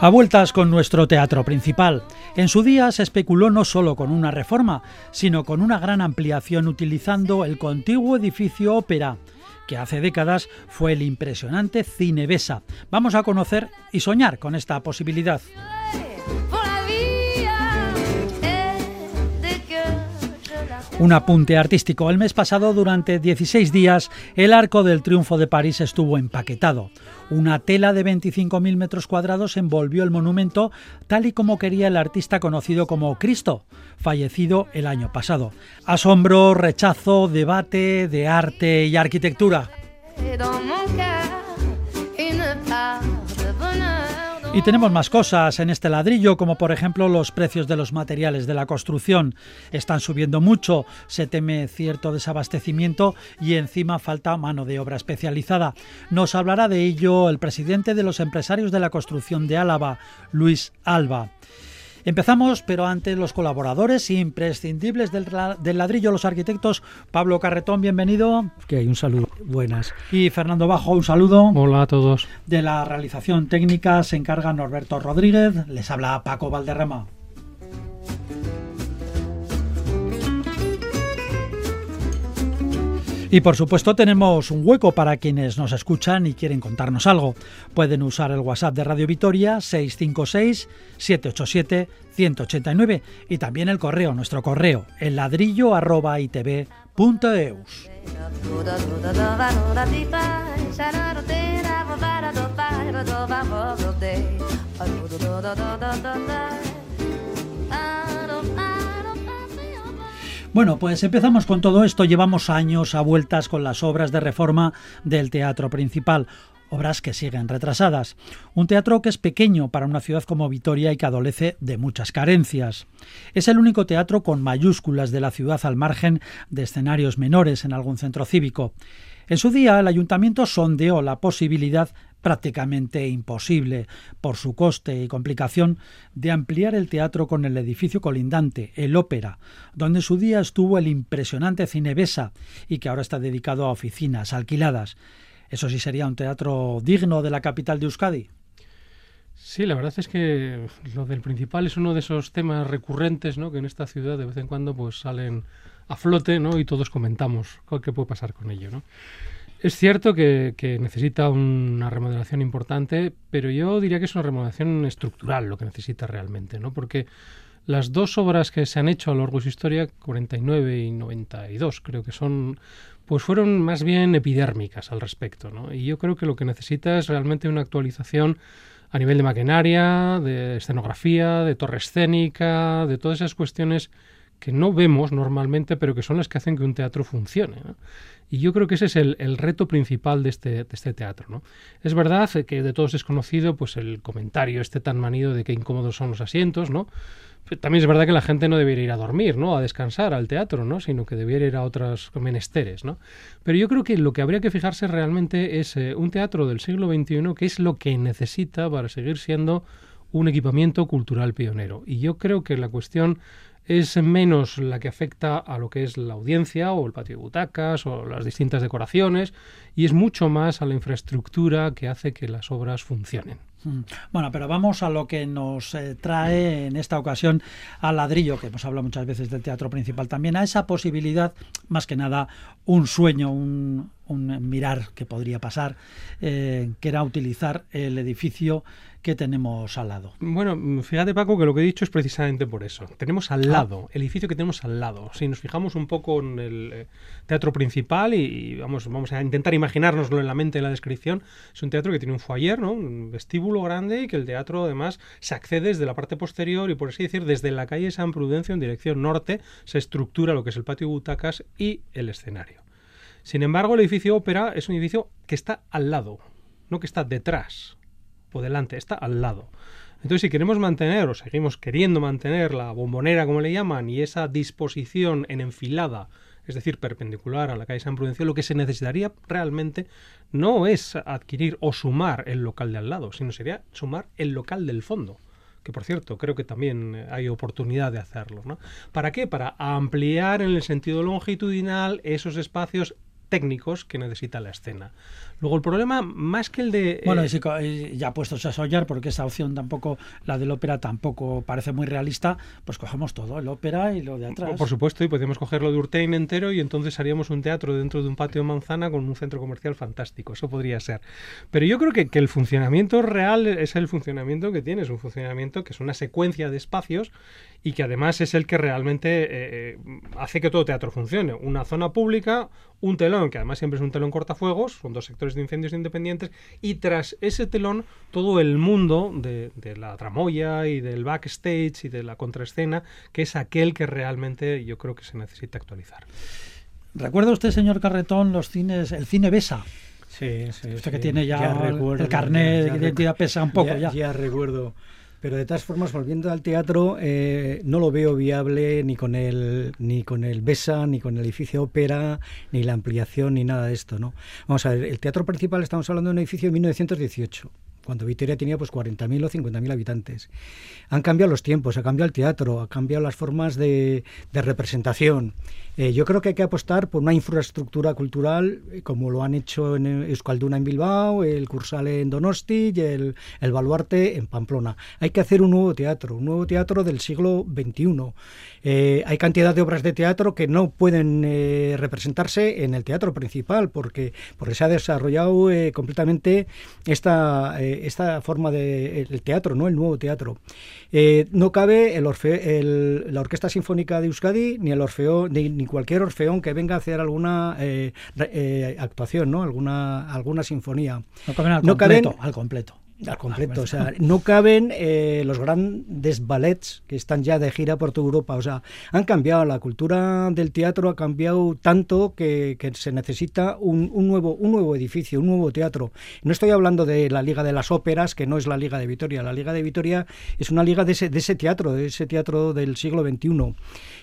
A vueltas con nuestro teatro principal. En su día se especuló no solo con una reforma, sino con una gran ampliación utilizando el contiguo edificio ópera, que hace décadas fue el impresionante Cine Besa. Vamos a conocer y soñar con esta posibilidad. Un apunte artístico. El mes pasado, durante 16 días, el Arco del Triunfo de París estuvo empaquetado. Una tela de 25.000 metros cuadrados envolvió el monumento tal y como quería el artista conocido como Cristo, fallecido el año pasado. Asombro, rechazo, debate de arte y arquitectura. Y tenemos más cosas en este ladrillo, como por ejemplo los precios de los materiales de la construcción. Están subiendo mucho, se teme cierto desabastecimiento y encima falta mano de obra especializada. Nos hablará de ello el presidente de los empresarios de la construcción de Álava, Luis Alba. Empezamos, pero antes los colaboradores imprescindibles del, del ladrillo, los arquitectos. Pablo Carretón, bienvenido. Que hay un saludo. Buenas. Y Fernando Bajo, un saludo. Hola a todos. De la realización técnica se encarga Norberto Rodríguez. Les habla Paco Valderrama. Y por supuesto tenemos un hueco para quienes nos escuchan y quieren contarnos algo. Pueden usar el WhatsApp de Radio Vitoria 656-787-189 y también el correo, nuestro correo, el ladrillo. Bueno, pues empezamos con todo esto. Llevamos años a vueltas con las obras de reforma del teatro principal. Obras que siguen retrasadas. Un teatro que es pequeño para una ciudad como Vitoria y que adolece de muchas carencias. Es el único teatro con mayúsculas de la ciudad al margen de escenarios menores en algún centro cívico. En su día, el ayuntamiento sondeó la posibilidad prácticamente imposible, por su coste y complicación, de ampliar el teatro con el edificio colindante, el Ópera, donde en su día estuvo el impresionante Cine Besa y que ahora está dedicado a oficinas alquiladas. Eso sí sería un teatro digno de la capital de Euskadi. Sí, la verdad es que lo del principal es uno de esos temas recurrentes, ¿no? Que en esta ciudad de vez en cuando pues salen a flote, ¿no? Y todos comentamos qué puede pasar con ello, ¿no? Es cierto que, necesita una remodelación importante, pero yo diría que es una remodelación estructural lo que necesita realmente, ¿no? Porque las dos obras que se han hecho a lo largo de su historia, 49 y 92, creo que son, pues fueron más bien epidérmicas al respecto, ¿no? Y yo creo que lo que necesita es realmente una actualización a nivel de maquinaria, de escenografía, de torre escénica, de todas esas cuestiones que no vemos normalmente, pero que son las que hacen que un teatro funcione. ¿no? Y yo creo que ese es el, el reto principal de este, de este teatro. ¿no? Es verdad que de todos es conocido pues, el comentario este tan manido de que incómodos son los asientos, ¿no? También es verdad que la gente no debería ir a dormir, ¿no? A descansar al teatro, ¿no? Sino que debiera ir a otros menesteres, ¿no? Pero yo creo que lo que habría que fijarse realmente es eh, un teatro del siglo XXI que es lo que necesita para seguir siendo un equipamiento cultural pionero. Y yo creo que la cuestión es menos la que afecta a lo que es la audiencia o el patio de butacas o las distintas decoraciones y es mucho más a la infraestructura que hace que las obras funcionen. Bueno, pero vamos a lo que nos eh, trae en esta ocasión al ladrillo, que hemos hablado muchas veces del teatro principal, también a esa posibilidad, más que nada, un sueño, un, un mirar que podría pasar, eh, que era utilizar el edificio que tenemos al lado. Bueno, fíjate Paco que lo que he dicho es precisamente por eso. Tenemos al lado, ah. el edificio que tenemos al lado. Si nos fijamos un poco en el eh, teatro principal y, y, vamos, vamos a intentar imaginárnoslo en la mente en la descripción, es un teatro que tiene un foyer, ¿no? un vestíbulo grande y que el teatro además se accede desde la parte posterior y por así decir desde la calle San Prudencio en dirección norte se estructura lo que es el patio de butacas y el escenario. Sin embargo, el edificio ópera es un edificio que está al lado, no que está detrás delante, está al lado. Entonces, si queremos mantener o seguimos queriendo mantener la bombonera, como le llaman, y esa disposición en enfilada, es decir, perpendicular a la calle San Prudencio, lo que se necesitaría realmente no es adquirir o sumar el local de al lado, sino sería sumar el local del fondo que por cierto creo que también eh, hay oportunidad de hacerlo. ¿no? ¿Para qué? Para ampliar en el sentido longitudinal esos espacios técnicos que necesita la escena. Luego el problema, más que el de... Bueno, eh, ya puestos a soñar, porque esa opción tampoco, la del ópera tampoco parece muy realista, pues cogemos todo, el ópera y lo de atrás. Por supuesto, y podemos cogerlo de Urtein entero y entonces haríamos un teatro dentro de un patio de manzana con un centro comercial fantástico, eso podría ser. Pero yo creo que, que el funcionamiento real es el funcionamiento que tiene, es un funcionamiento que es una secuencia de espacios y que además es el que realmente eh, eh, hace que todo teatro funcione. Una zona pública, un telón, que además siempre es un telón cortafuegos, son dos sectores de incendios independientes, y tras ese telón todo el mundo de, la tramoya y del backstage y de la contraescena, que es aquel que realmente yo creo que se necesita actualizar. ¿Recuerda usted, señor Carretón, los cines, el cine Besa? Sí, sí. Usted que tiene ya, el carnet de identidad pesa un poco ya. Ya recuerdo pero de todas formas, volviendo al teatro, eh, no lo veo viable ni con el ni con el BESA, ni con el edificio ópera, ni la ampliación, ni nada de esto, ¿no? Vamos a ver, el teatro principal estamos hablando de un edificio de 1918 cuando Vitoria tenía pues 40.000 o 50.000 habitantes. Han cambiado los tiempos, ha cambiado el teatro, ha cambiado las formas de, de representación. Eh, yo creo que hay que apostar por una infraestructura cultural eh, como lo han hecho en Euskalduna en Bilbao, el Cursal en Donosti y el, el Baluarte en Pamplona. Hay que hacer un nuevo teatro, un nuevo teatro del siglo XXI. Eh, hay cantidad de obras de teatro que no pueden representarse en el teatro principal porque, porque se ha desarrollado completamente esta, esta forma de el teatro, ¿no? el nuevo teatro. no cabe el, el, la Orquesta Sinfónica de Euskadi ni el Orfeo ni cualquier orfeón que venga a hacer alguna eh, eh, actuación, ¿no? Alguna, alguna sinfonía. No caben al completo. al completo. Al completo, o sea, no caben eh, los grandes ballets que están ya de gira por toda Europa, o sea, han cambiado, la cultura del teatro ha cambiado tanto que, se necesita un, nuevo, un nuevo edificio, un nuevo teatro. No estoy hablando de la Liga de las Óperas, que no es la Liga de Vitoria, la Liga de Vitoria es una liga de ese, de ese teatro, de ese teatro del siglo XXI.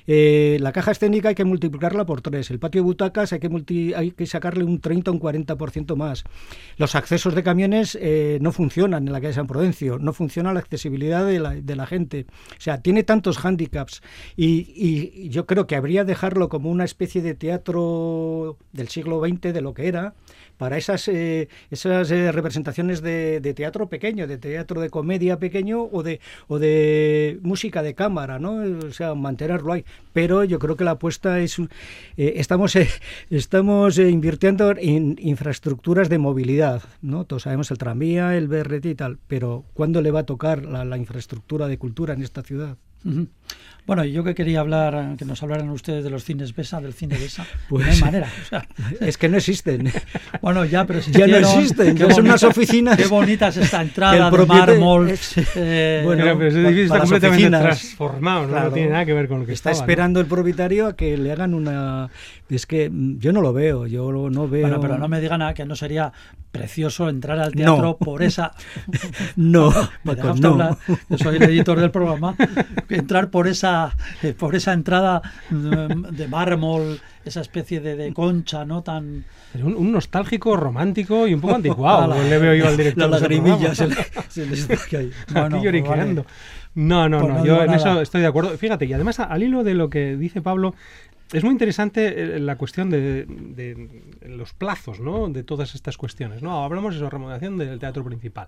Eh, la caja escénica hay que multiplicarla por tres, el patio de butacas hay que, hay que sacarle un 30 o un 40% más. Los accesos de camiones eh, no funcionan en la calle San Prudencio, no funciona la accesibilidad de la, gente. O sea, tiene tantos hándicaps y, y, yo creo que habría dejarlo como una especie de teatro del siglo XX, de lo que era, para esas, eh, esas eh, representaciones de, teatro pequeño, de teatro de comedia pequeño o de, o de música de cámara, ¿no? O sea, mantenerlo ahí. Pero yo creo que la apuesta es... Eh, estamos estamos invirtiendo en infraestructuras de movilidad, ¿no? Todos sabemos el tranvía, el BRT y tal, pero ¿cuándo le va a tocar la infraestructura de cultura en esta ciudad? Bueno, yo que quería hablar, que nos hablaran ustedes de los cines Besa, del cine Besa, pues, no hay manera. es que no existen. Bueno, ya, pero ya no existen. Ya son unas oficinas. Qué bonita es esta entrada de mármol. Eh, bueno, pero ese edificio está completamente transformado, no, tiene nada que ver con lo que está esperando el propietario a que le hagan una. Es que mm, yo no lo veo, yo no veo. Bueno, pero no me digan nada que no sería precioso entrar al teatro por esa. no, me no. hablar. Yo soy el editor del programa. Entrar por esa, eh, por esa entrada mm, de mármol, esa especie de, concha, ¿no? Tan. Un, nostálgico, romántico y un poco anticuado. le veo yo al director. Las lagrimillas se, Bueno, lloriqueando. No, no, pues no, yo en eso estoy de acuerdo. Fíjate, y además al hilo de lo que dice Pablo, es muy interesante eh, la cuestión de, los plazos, ¿no? De todas estas cuestiones, ¿no? Hablamos de la remodelación del teatro principal.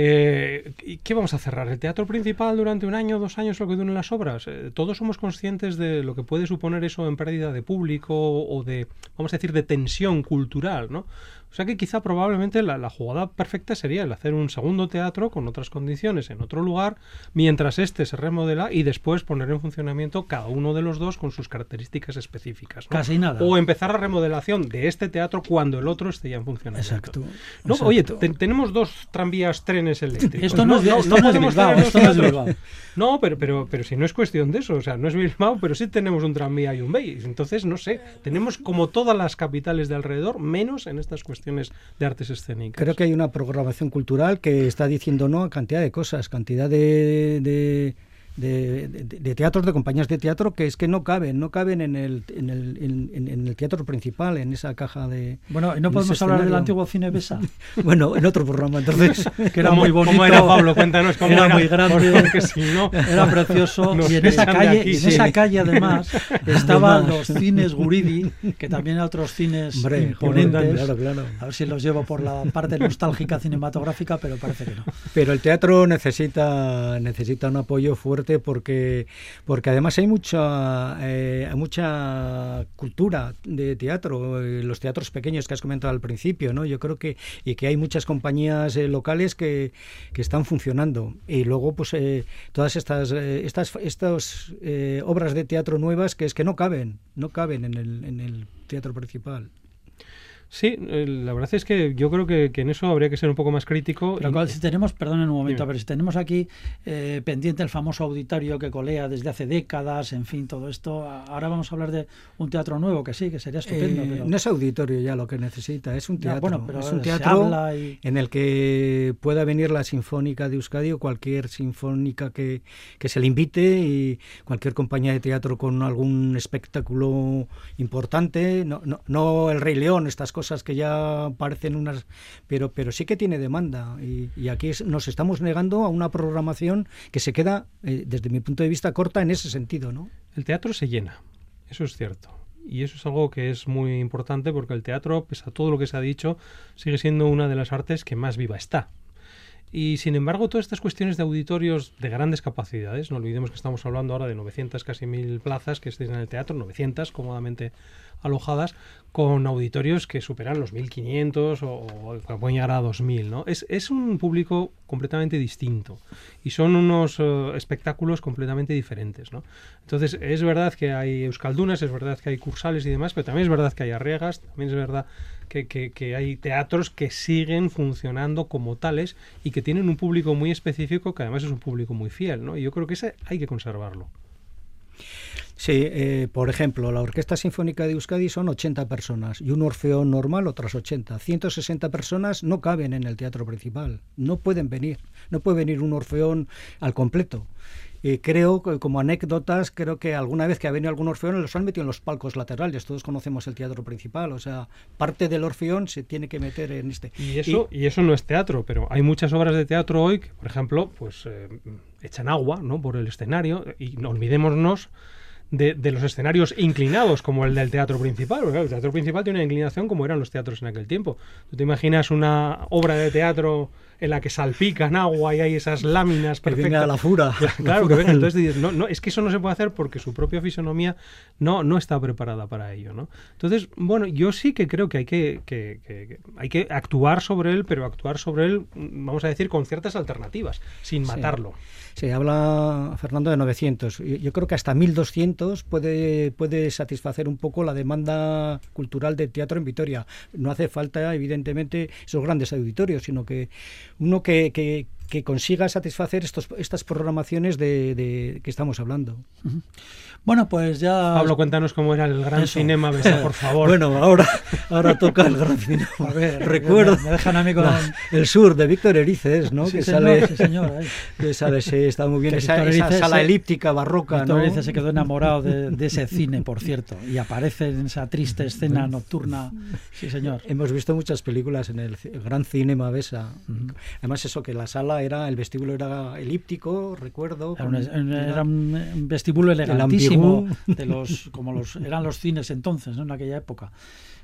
Eh, ¿Qué vamos a cerrar? ¿El teatro principal durante un año, dos años, lo que duren las obras? Eh, todos somos conscientes de lo que puede suponer eso en pérdida de público o de, vamos a decir, de tensión cultural, ¿no? O sea que quizá probablemente la, jugada perfecta sería el hacer un segundo teatro con otras condiciones en otro lugar, mientras este se remodela y después poner en funcionamiento cada uno de los dos con sus características específicas. Casi nada. O empezar la remodelación de este teatro cuando el otro esté ya en funcionamiento. Exacto. No, Oye, tenemos dos tranvías trenes eléctricos. Esto no, es, Bilbao, no, pero, pero, pero si no es cuestión de eso, o sea, no es Bilbao, pero sí tenemos un tranvía y un BEI. Entonces, no sé, tenemos como todas las capitales de alrededor, menos en estas cuestiones de artes escénicas. Creo que hay una programación cultural que está diciendo no a cantidad de cosas, cantidad de, de de, de, teatros, de compañías de teatro, que es que no caben, no caben en el, en el, en, el teatro principal, en esa caja de... Bueno, ¿y no podemos hablar del antiguo cine Besa? bueno, en otro programa, entonces... que era muy bonito. era, Pablo? Cuéntanos cómo era. Era muy grande, si no, era precioso. y en esa calle, aquí, en esa calle además, estaban los cines Guridi, que también otros cines Hombre, imponentes. Claro, claro. A ver si los llevo por la parte nostálgica cinematográfica, pero parece que no. Pero el teatro necesita, necesita un apoyo porque, porque además hay mucha, eh, mucha cultura de teatro, eh, los teatros pequeños que has comentado al principio, ¿no? Yo creo que, y que hay muchas compañías eh, locales que, que, están funcionando. Y luego, pues, todas estas, estas, estas obras de teatro nuevas que es que no caben, no caben en el, en el teatro principal. Sí, la verdad es que yo creo que, en eso habría que ser un poco más crítico. Pero si tenemos, perdón un momento, pero si tenemos aquí eh, pendiente el famoso auditorio que colea desde hace décadas, en fin, todo esto, ahora vamos a hablar de un teatro nuevo, que sí, que sería estupendo. Eh, no es auditorio ya lo que necesita, es un teatro. bueno, pero es un teatro en el que pueda venir la Sinfónica de Euskadi o cualquier sinfónica que, que se le invite y cualquier compañía de teatro con algún espectáculo importante, no, no, no el Rey León, estas cosas cosas que ya parecen unas, pero, pero sí que tiene demanda y, aquí nos estamos negando a una programación que se queda, eh, desde mi punto de vista, corta en ese sentido, ¿no? El teatro se llena, eso es cierto. Y eso es algo que es muy importante porque el teatro, pese a todo lo que se ha dicho, sigue siendo una de las artes que más viva está. Y sin embargo, todas estas cuestiones de auditorios de grandes capacidades, no olvidemos que estamos hablando ahora de 900, casi mil plazas que estén en el teatro, 900 cómodamente alojadas, con auditorios que superan los 1500 o, o pueden llegar a 2000. ¿no? Es, es un público completamente distinto y son unos eh, espectáculos completamente diferentes. ¿no? Entonces, es verdad que hay euskaldunas, es verdad que hay cursales y demás, pero también es verdad que hay arriegas, también es verdad que, hay teatros que siguen funcionando como tales y que tienen un público muy específico que además es un público muy fiel, ¿no? Y yo creo que ese hay que conservarlo. Sí, eh, por ejemplo, la Orquesta Sinfónica de Euskadi son 80 personas y un orfeón normal otras 80. 160 personas no caben en el teatro principal, no pueden venir, no puede venir un orfeón al completo. Y creo, como anécdotas, creo que alguna vez que ha venido algún orfeón los han metido en los palcos laterales. Todos conocemos el teatro principal, o sea, parte del orfeón se tiene que meter en este. Y eso, y, eso no es teatro, pero hay muchas obras de teatro hoy que, por ejemplo, pues eh, echan agua ¿no? por el escenario y no olvidémonos de, los escenarios inclinados como el del teatro principal. Porque, el teatro principal tiene una inclinación como eran los teatros en aquel tiempo. ¿Tú te imaginas una obra de teatro en la que salpican agua y hay esas láminas perfectas? Que venga la fura. Claro, que venga. Entonces dices, no, no, es que eso no se puede hacer porque su propia fisonomía no, no está preparada para ello. ¿no? Entonces, bueno, yo sí que creo que hay que, que, que, hay que actuar sobre él, pero actuar sobre él, vamos a decir, con ciertas alternativas, sin matarlo. Se habla, Fernando, de 900. Yo creo que hasta 1200 puede, puede satisfacer un poco la demanda cultural de teatro en Vitoria. No hace falta, evidentemente, esos grandes auditorios, sino que uno que, que, que consiga satisfacer estos, estas programaciones de, de que estamos hablando. Bueno, pues ya... Pablo, cuéntanos cómo era el gran cinema, por favor. bueno, ahora, ahora toca el gran cinema. A ver, Recuerdo... Me dejan a mí con... el sur de Víctor Erices, ¿no? que sale, sí, señor. Que sale, sí, está muy bien. Esa, esa, sala elíptica barroca, Víctor ¿no? Erices se quedó enamorado de, de, ese cine, por cierto, y aparece en esa triste escena nocturna. Sí, señor. Hemos visto muchas películas en el gran cinema Besa. Además eso, que la sala era, el vestíbulo era elíptico, recuerdo. Era, un, vestíbulo elegantísimo, de los, como los, eran los cines entonces, ¿no? en aquella época.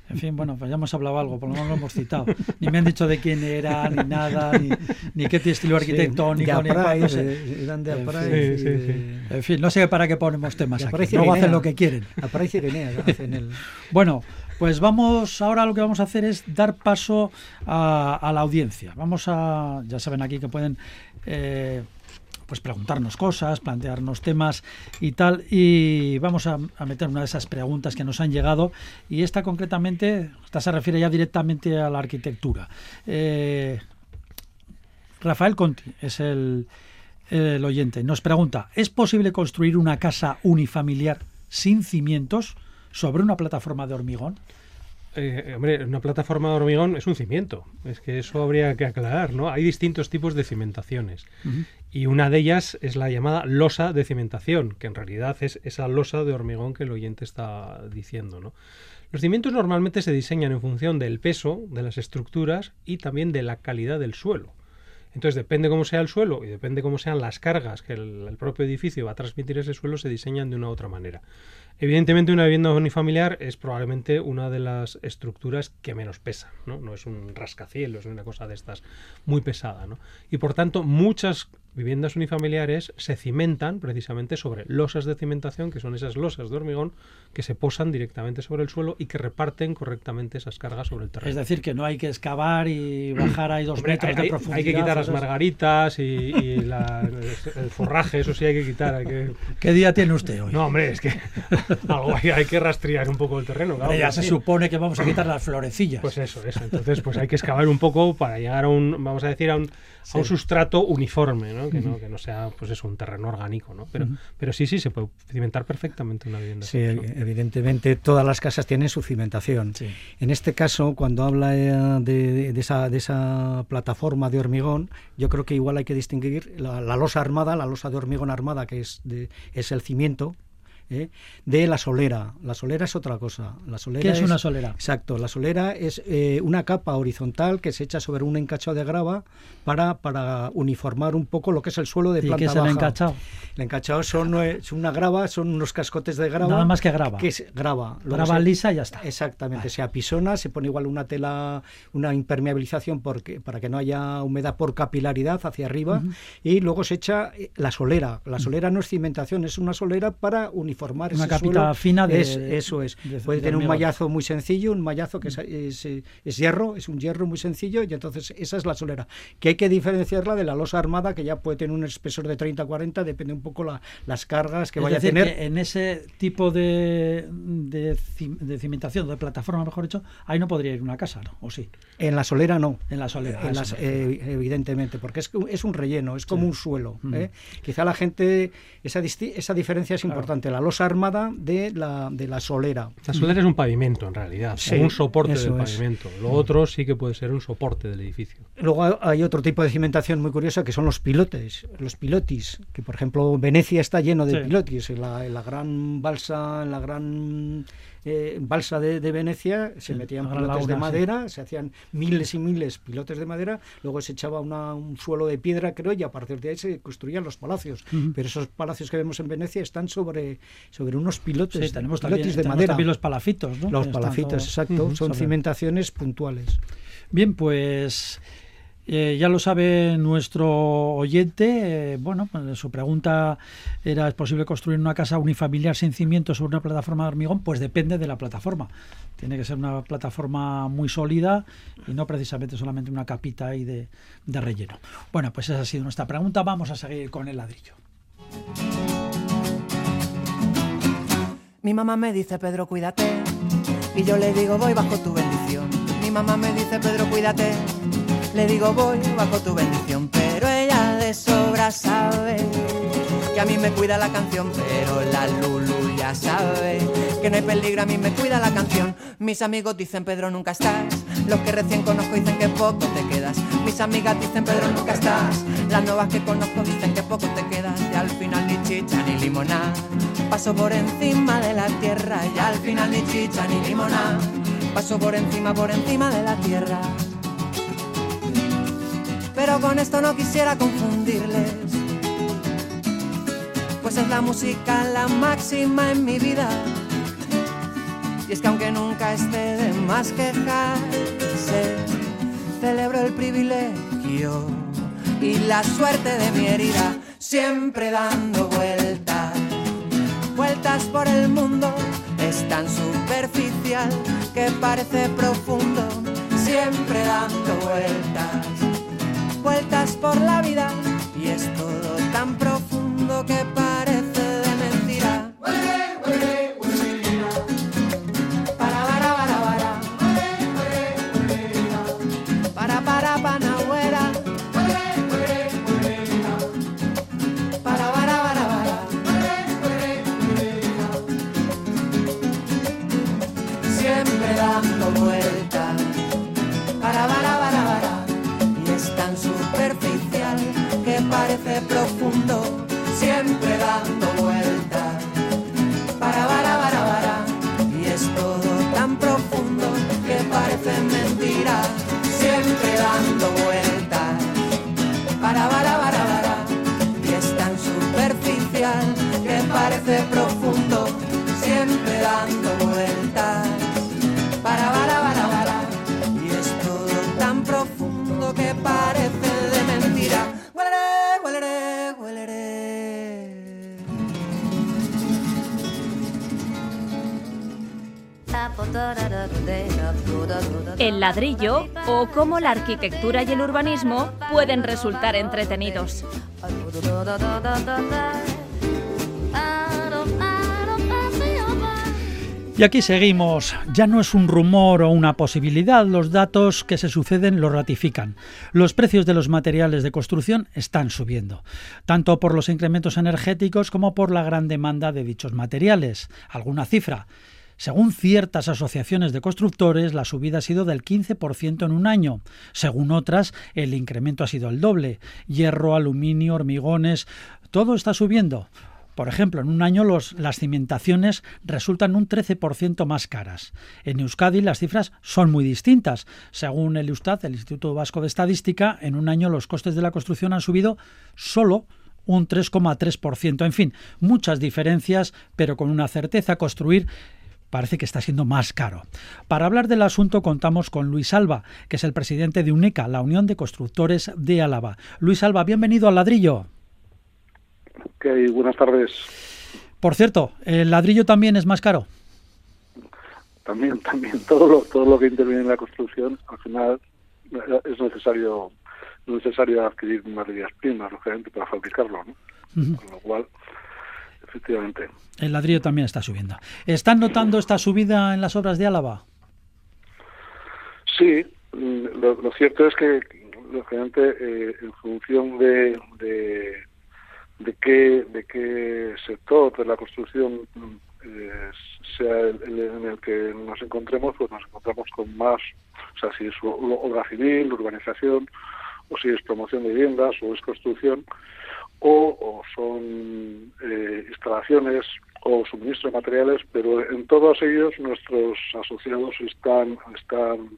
En fin, bueno, pues ya hemos hablado algo, por lo menos lo hemos citado. Ni me han dicho de quién era, ni nada, ni, ni qué estilo arquitectónico, ni no sé. Eran de Apray, sí, sí, En fin, no sé para qué ponemos temas aquí. Luego hacen lo que quieren. Apray y Guinea hacen el... Bueno, pues vamos, ahora lo que vamos a hacer es dar paso a, la audiencia. Vamos a, ya saben aquí que pueden eh, pues preguntarnos cosas, plantearnos temas y tal. Y vamos a, meter una de esas preguntas que nos han llegado. Y esta concretamente, esta se refiere ya directamente a la arquitectura. Eh, Rafael Conti es el, el oyente. Nos pregunta, ¿es posible construir una casa unifamiliar sin cimientos? Sobre una plataforma de hormigón? eh, hombre, una plataforma de hormigón es un cimiento. Es que eso habría que aclarar, ¿no? Hay distintos tipos de cimentaciones. Y una de ellas es la llamada losa de cimentación, que en realidad es esa losa de hormigón que el oyente está diciendo, ¿no? Los cimientos normalmente se diseñan en función del peso de las estructuras y también de la calidad del suelo. Entonces, depende cómo sea el suelo y depende cómo sean las cargas que el, el propio edificio va a transmitir ese suelo, se diseñan de una u otra manera. Evidentemente una vivienda unifamiliar es probablemente una de las estructuras que menos pesa, ¿no? No es un rascacielos, es una cosa de estas muy pesada, ¿no? Y por tanto muchas viviendas unifamiliares se cimentan precisamente sobre losas de cimentación, que son esas losas de hormigón que se posan directamente sobre el suelo y que reparten correctamente esas cargas sobre el terreno. Es decir, que no hay que excavar y bajar ahí dos Hombre, metros hay, de profundidad. hay que quitar las margaritas y, y la- el forraje, eso sí hay que quitar. hay que- ¿Qué día tiene usted hoy? No, hombre, es que algo hay, hay que rastrear un poco el terreno. claro ya se sí. supone que vamos a quitar las florecillas. Pues eso, eso. Entonces, pues hay que excavar un poco para llegar a un, vamos a decir, a un, a un sustrato uniforme, ¿no? Que, no, que no sea, pues eso, un terreno orgánico, ¿no? Pero, pero sí, sí, se puede cimentar perfectamente una vivienda. Sí, así, ¿no? evidentemente todas las casas tienen su cimentación. Sí. En este caso, cuando habla eh, de, de esa, de esa plataforma de hormigón, yo creo que igual hay que distinguir la, la losa armada, la losa de hormigón armada, que es, de, es el cimiento, ¿eh? de la solera. La solera es otra cosa. La solera ¿Qué es una solera? Exacto, la solera es eh, una capa horizontal que se echa sobre un encachado de grava para, para uniformar un poco lo que es el suelo de ¿Y planta qué es el baja. encachado? El encachado son, eh, es una grava, son unos cascotes de grava. Nada más que grava. Que es grava. Luego Grava se- lisa y ya está. Exactamente, se apisona, se pone igual una tela, una impermeabilización porque, para que no haya humedad por capilaridad hacia arriba y luego se echa la solera. La solera no es cimentación, es una solera para uniformar Una ese capita suelo. fina de- Es- eso es. de- Puede de tener un mallazo muy sencillo, un mallazo que es, es, eh, es hierro, es un hierro muy sencillo y entonces esa es la solera. Que hay que diferenciarla de la losa armada que ya puede tener un espesor de 30-40, depende un poco la, las cargas que es vaya decir, a tener. que en ese tipo de, de, cim- de cimentación, de plataforma, mejor dicho, ahí no podría ir una casa, ¿no? ¿O sí? En la solera no. En la solera. En las- eh, evidentemente, porque es, es un relleno, es como Sí. un suelo. Mm. ¿eh? Quizá la gente, esa, esa diferencia es importante, la losa armada de la, de la solera. La solera es un pavimento, en realidad, Sí, un soporte del es. pavimento. Lo otro sí que puede ser un soporte del edificio. Luego hay- hay otro tipo de cimentación muy curiosa que son los pilotes, los pilotis, que por ejemplo Venecia está lleno de Sí. pilotis. En la, en la gran balsa, en la gran eh, balsa de, de Venecia se Sí, metían pilotes de sí. madera, se hacían miles y miles pilotes de madera, luego se echaba una- un suelo de piedra, creo, y a partir de ahí se construían los palacios. Pero esos palacios que vemos en Venecia están sobre, sobre unos pilotes, Sí, tenemos pilotis también, de tenemos madera. también los palafitos, ¿no? Los palafitos, exacto, son sobre- cimentaciones puntuales. Bien, pues eh, ya lo sabe nuestro oyente. eh, bueno, pues su pregunta era: ¿es posible construir una casa unifamiliar sin cimientos sobre una plataforma de hormigón? Pues depende de la plataforma. Tiene que ser una plataforma muy sólida y no precisamente solamente una capita ahí de, de relleno. Bueno, pues esa ha sido nuestra pregunta. Vamos a seguir con el ladrillo. Mi mamá me dice, Pedro, cuídate. Y yo le digo, voy bajo tu bendición. Mi mamá me dice, Pedro, cuídate. Le digo, voy bajo tu bendición. Pero ella de sobra sabe que a mí me cuida la canción. Pero la Lulu ya sabe que no hay peligro, a mí me cuida la canción. Mis amigos dicen, Pedro, nunca estás. Los que recién conozco dicen que poco te quedas. Mis amigas dicen, Pedro, nunca estás. Las nuevas que conozco dicen que poco te quedas. Y al final ni chicha ni limonada. Paso por encima de la tierra y al final ni chicha ni limonada. Paso por encima, por encima de la tierra. Pero con esto no quisiera confundirles. Pues es la música la máxima en mi vida. Y es que aunque nunca esté de más quejarse, celebro el privilegio y la suerte de mi herida, siempre dando vueltas, vueltas por el mundo. Es tan superficial que parece profundo, siempre dando vueltas, por la vida. O cómo la arquitectura y el urbanismo pueden resultar entretenidos. Y aquí seguimos. Ya no es un rumor o una posibilidad, los datos que se suceden lo ratifican. Los precios de los materiales de construcción están subiendo, tanto por los incrementos energéticos como por la gran demanda de dichos materiales. ¿Alguna cifra? Según ciertas asociaciones de constructores, la subida ha sido del 15% en un año. Según otras, el incremento ha sido el doble. Hierro, aluminio, hormigones, todo está subiendo. Por ejemplo, en un año las cimentaciones resultan un 13% más caras. En Euskadi las cifras son muy distintas. Según el Eustat, el Instituto Vasco de Estadística, en un año los costes de la construcción han subido solo un 3,3%. En fin, muchas diferencias, pero con una certeza construir parece que está siendo más caro. Para hablar del asunto contamos con Luis Alba, que es el presidente de UNECA, la Unión de Constructores de Álava. Luis Alba, bienvenido al ladrillo. Okay, buenas tardes. Por cierto, ¿el ladrillo también es más caro? También, también. Todo lo, todo lo que interviene en la construcción, al final es necesario necesario adquirir materias primas, lógicamente, para fabricarlo, ¿no? Uh -huh. Con lo cual, efectivamente. El ladrillo también está subiendo. ¿Están notando esta subida en las obras de Álava? Sí, lo, lo cierto es que, lógicamente, eh, en función de, de de qué de qué sector de la construcción eh, sea el, el, en el que nos encontremos pues nos encontramos con más o sea si es obra civil urbanización o si es promoción de viviendas o es construcción o, o son eh, instalaciones o suministro de materiales pero en todos ellos nuestros asociados están están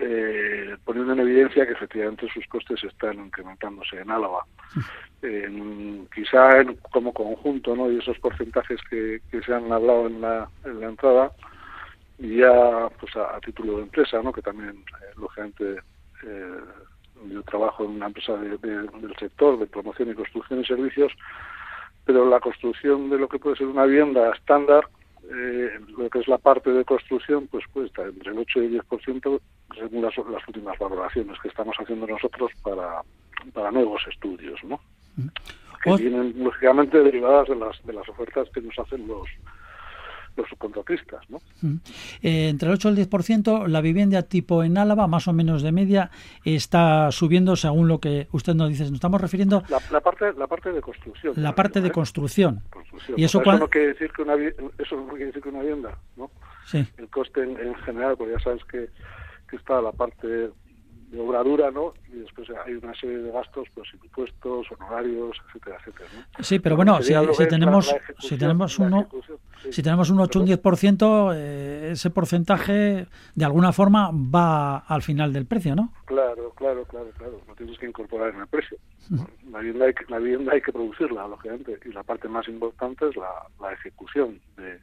eh, poniendo en evidencia que efectivamente sus costes están incrementándose en Álava. Eh, quizá en, como conjunto, ¿no? Y esos porcentajes que, que se han hablado en la, en la entrada, ya pues a, a, título de empresa, ¿no? Que también, eh, lógicamente, eh, yo trabajo en una empresa de, de, del sector de promoción y construcción y servicios, pero la construcción de lo que puede ser una vivienda estándar eh, lo que es la parte de construcción, pues puede estar entre el 8 y el 10% según las, las, últimas valoraciones que estamos haciendo nosotros para, para nuevos estudios, ¿no? Que vienen lógicamente derivadas de las de las ofertas que nos hacen los los subcontratistas, ¿no? Eh, entre el 8 y el 10%, la vivienda tipo en Álava, más o menos de media, está subiendo según lo que usted nos dice. Nos estamos refiriendo... La, la parte la parte de construcción. La parte de ¿eh? construcción. construcción. Y eso, cuando... eso, no quiere decir que una, eso no quiere decir que una vivienda, ¿no? Sí. El coste en, en general, porque ya sabes que, que está la parte de obra dura, ¿no? Y después hay una serie de gastos, pues impuestos, honorarios, etcétera, etcétera. ¿no? Sí, pero bueno, si, si tenemos si tenemos uno sí. si tenemos un 8 o un 10%, eh, ese porcentaje de alguna forma va al final del precio, ¿no? Claro, claro, claro, claro. Lo tienes que incorporar en el precio. La vivienda hay que, la vivienda hay que producirla, lógicamente, y la parte más importante es la, la ejecución de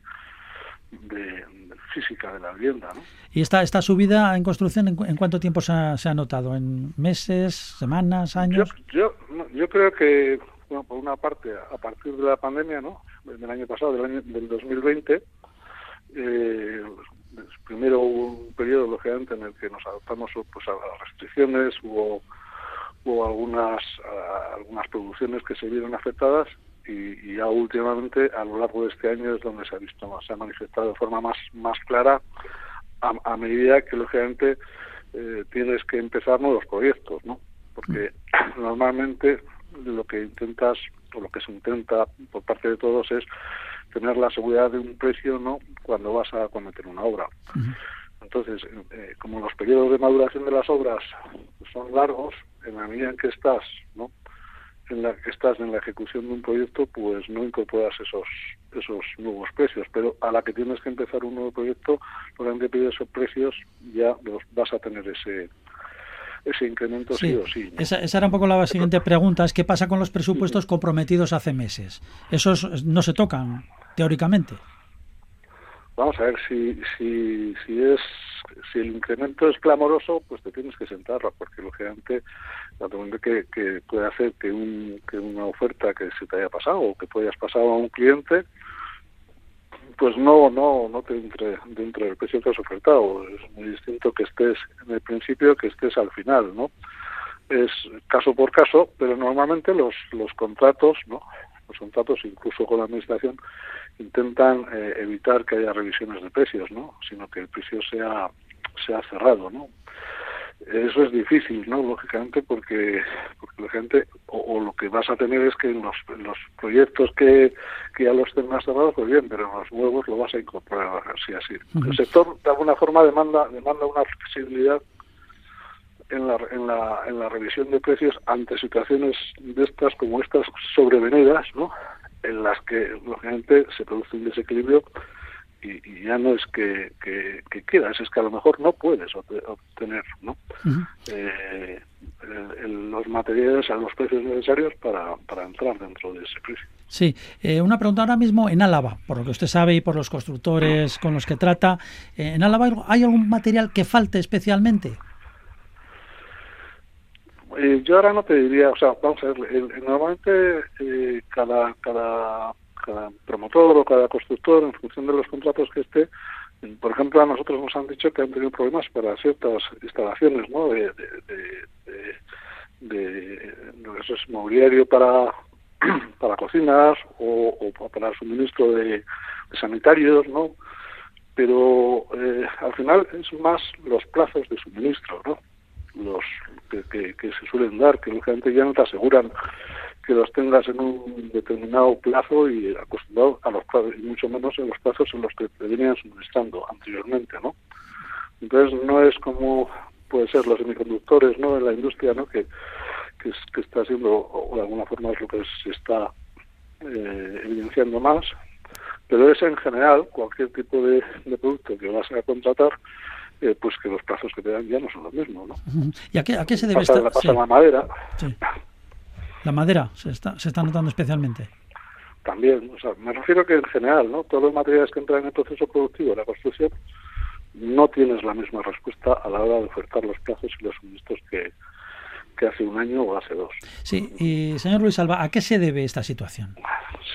de, física de la vivienda. ¿no? ¿Y esta, esta subida en construcción en, en cuánto tiempo se ha, se ha, notado? ¿En meses, semanas, años? Yo, yo, yo creo que, bueno, por una parte, a partir de la pandemia, ¿no? del año pasado, del, año, del 2020, eh, primero hubo un periodo, lógicamente, en el que nos adaptamos pues, a las restricciones, hubo, hubo algunas, a, algunas producciones que se vieron afectadas y, y, ya últimamente a lo largo de este año es donde se ha visto más, se ha manifestado de forma más, más clara a, a medida que lógicamente eh, tienes que empezar nuevos proyectos, ¿no? Porque normalmente lo que intentas o lo que se intenta por parte de todos es tener la seguridad de un precio, ¿no? Cuando vas a cometer una obra. Uh -huh. Entonces, eh, como los periodos de maduración de las obras son largos, en la medida en que estás, ¿no? En la que estás en la ejecución de un proyecto, pues no incorporas esos esos nuevos precios, pero a la que tienes que empezar un nuevo proyecto, lo que pide esos precios ya los vas a tener ese ese incremento sí, o sí. Esa, esa, era un poco la siguiente pregunta, es qué pasa con los presupuestos comprometidos hace meses. Esos no se tocan teóricamente. Vamos a ver si si si es si el incremento es clamoroso, pues te tienes que sentar, porque lógicamente que, que puede hacer que, un, que una oferta que se te haya pasado o que hayas pasado a un cliente, pues no no no te entre dentro del precio que has ofertado. Es muy distinto que estés en el principio que estés al final, ¿no? Es caso por caso, pero normalmente los, los contratos, ¿no? Los contratos, incluso con la administración, intentan eh, evitar que haya revisiones de precios, ¿no? Sino que el precio sea sea cerrado, ¿no? Eso es difícil, ¿no? Lógicamente, porque, porque la gente, o, lo que vas a tener es que en los, los proyectos que, que ya los tengas cerrados, pues bien, pero en los nuevos lo vas a incorporar así, así. El sector, de alguna forma, demanda, demanda una flexibilidad en la, en, la, en la revisión de precios ante situaciones de estas como estas sobrevenidas, ¿no? En las que, lógicamente, se produce un desequilibrio y, ya no es que, que, quieras, es que a lo mejor no puedes obtener ¿no? Eh, los materiales a los precios necesarios para, para entrar dentro de ese precio. Sí, eh, una pregunta ahora mismo en Álava, por lo que usted sabe y por los constructores con los que trata, eh, ¿en Álava hay algún material que falte especialmente? Yo ahora no te diría, o sea, vamos a ver, normalmente cada, cada cada promotor o cada constructor, en función de los contratos que esté, por ejemplo, a nosotros nos han dicho que han tenido problemas para ciertas instalaciones, ¿no? De, de, eso es mobiliario para para cocinas o, para suministro de, sanitarios, ¿no? Pero eh, al final es más los plazos de suministro, ¿no? Los que, que se suelen dar, que lógicamente ya no te aseguran que los tengas en un determinado plazo y acostumbrado a los plazos, y mucho menos en los plazos en los que te venían suministrando anteriormente, ¿no? Entonces no es como puede ser los semiconductores, ¿no? En la industria, ¿no? Que, que, está siendo, o de alguna forma es lo que se está eh, evidenciando más, pero es en general cualquier tipo de, producto que vas a contratar, eh, pues que los plazos que te dan ya no son los mismos, ¿no? ¿Y a qué, a qué se debe estar? La, pasa la madera. Sí. La madera se está, se está notando especialmente. También, o sea, me refiero que en general, ¿no? Todos los materiales que entran en el proceso productivo de la construcción no tienes la misma respuesta a la hora de ofertar los plazos y los suministros que, que hace un año o hace dos. Sí, y señor Luis Alba, ¿a qué se debe esta situación?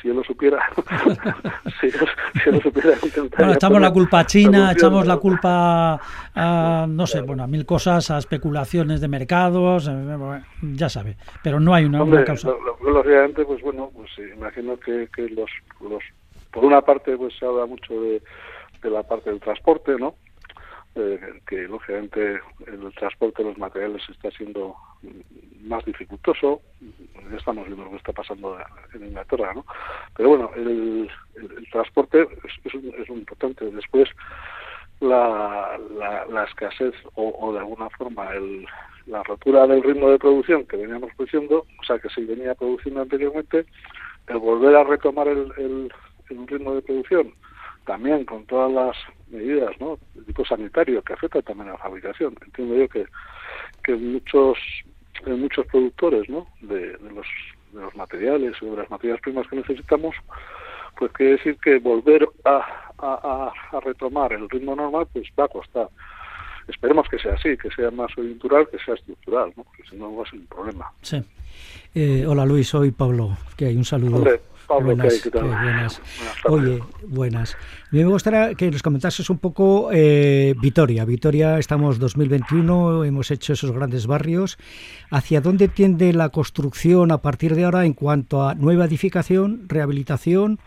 Si yo lo supiera, si, yo, lo supiera, Bueno, echamos la culpa a China, echamos la culpa a, no sé, bueno, a mil cosas, a especulaciones de mercados, eh, ya sabe, pero no hay una, Hombre, causa. Lógicamente, pues bueno, pues imagino que, que los, los, por una parte, pues se habla mucho de, de la parte del transporte, ¿no? Eh, que lógicamente el transporte de los materiales está siendo más dificultoso. Estamos viendo lo que está pasando en Inglaterra, ¿no? Pero bueno, el, transporte es, es, muy importante. Después, la, la, escasez o, de alguna forma el, la rotura del ritmo de producción que veníamos produciendo, o sea, que se venía produciendo anteriormente, el volver a retomar el, el, el ritmo de producción también con todas las medidas ¿no? tipo sanitario que afecta también a la fabricación. Entiendo yo que, que muchos muchos productores ¿no? de, los, de los materiales o de las materias primas que necesitamos, pues quiere decir que volver a, a, a, retomar el ritmo normal pues va a costar. Esperemos que sea así, que sea más coyuntural que sea estructural, ¿no? porque si no va a ser un problema. Sí. Eh, hola Luis, soy Pablo, que hay un saludo buenas, Oye, buenas. Me gustaría que nos comentases un poco eh, Vitoria. Vitoria, estamos 2021, hemos hecho esos grandes barrios. ¿Hacia dónde tiende la construcción a partir de ahora en cuanto a nueva edificación, rehabilitación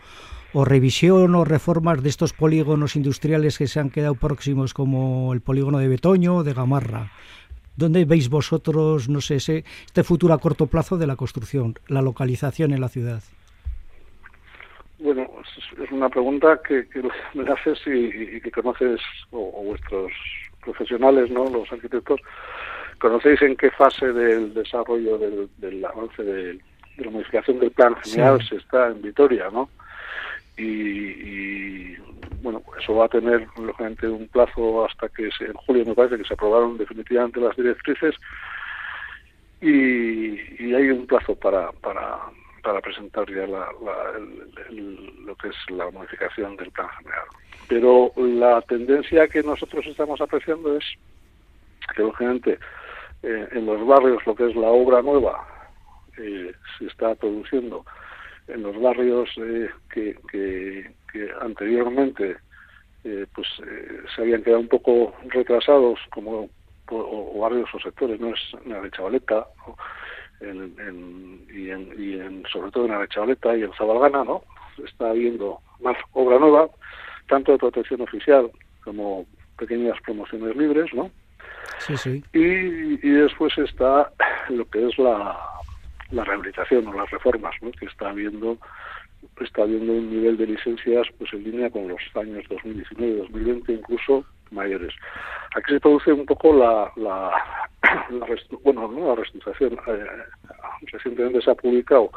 o revisión o reformas de estos polígonos industriales que se han quedado próximos como el polígono de Betoño o de Gamarra? ¿Dónde veis vosotros, no sé, este futuro a corto plazo de la construcción, la localización en la ciudad? Bueno, es una pregunta que, me haces y, que conoces, o, vuestros profesionales, ¿no? los arquitectos, conocéis en qué fase del desarrollo del, avance de, de la modificación del plan general se está en Vitoria, ¿no? Y, bueno, eso va a tener lógicamente un plazo hasta que se, en julio me parece que se aprobaron definitivamente las directrices y, hay un plazo para, para, para presentar ya la, lo que es la modificación del plan general. Pero la tendencia que nosotros estamos apreciando es que lógicamente eh, en los barrios lo que es la obra nueva eh, se está produciendo en los barrios eh, que, que, anteriormente eh, pues se habían quedado un poco retrasados como o, barrios o sectores no es la de Chavaleta y, en, sobre todo en la Chavaleta y en Zabalgana no está habiendo más obra nueva tanto de protección oficial como pequeñas promociones libres no sí, sí. Y, y después está lo que es la la rehabilitación o las reformas, ¿no? que está habiendo está habiendo un nivel de licencias pues en línea con los años 2019 2020 incluso mayores. Aquí se produce un poco la, la, bueno, ¿no? la reestructuración. Eh, recientemente se ha publicado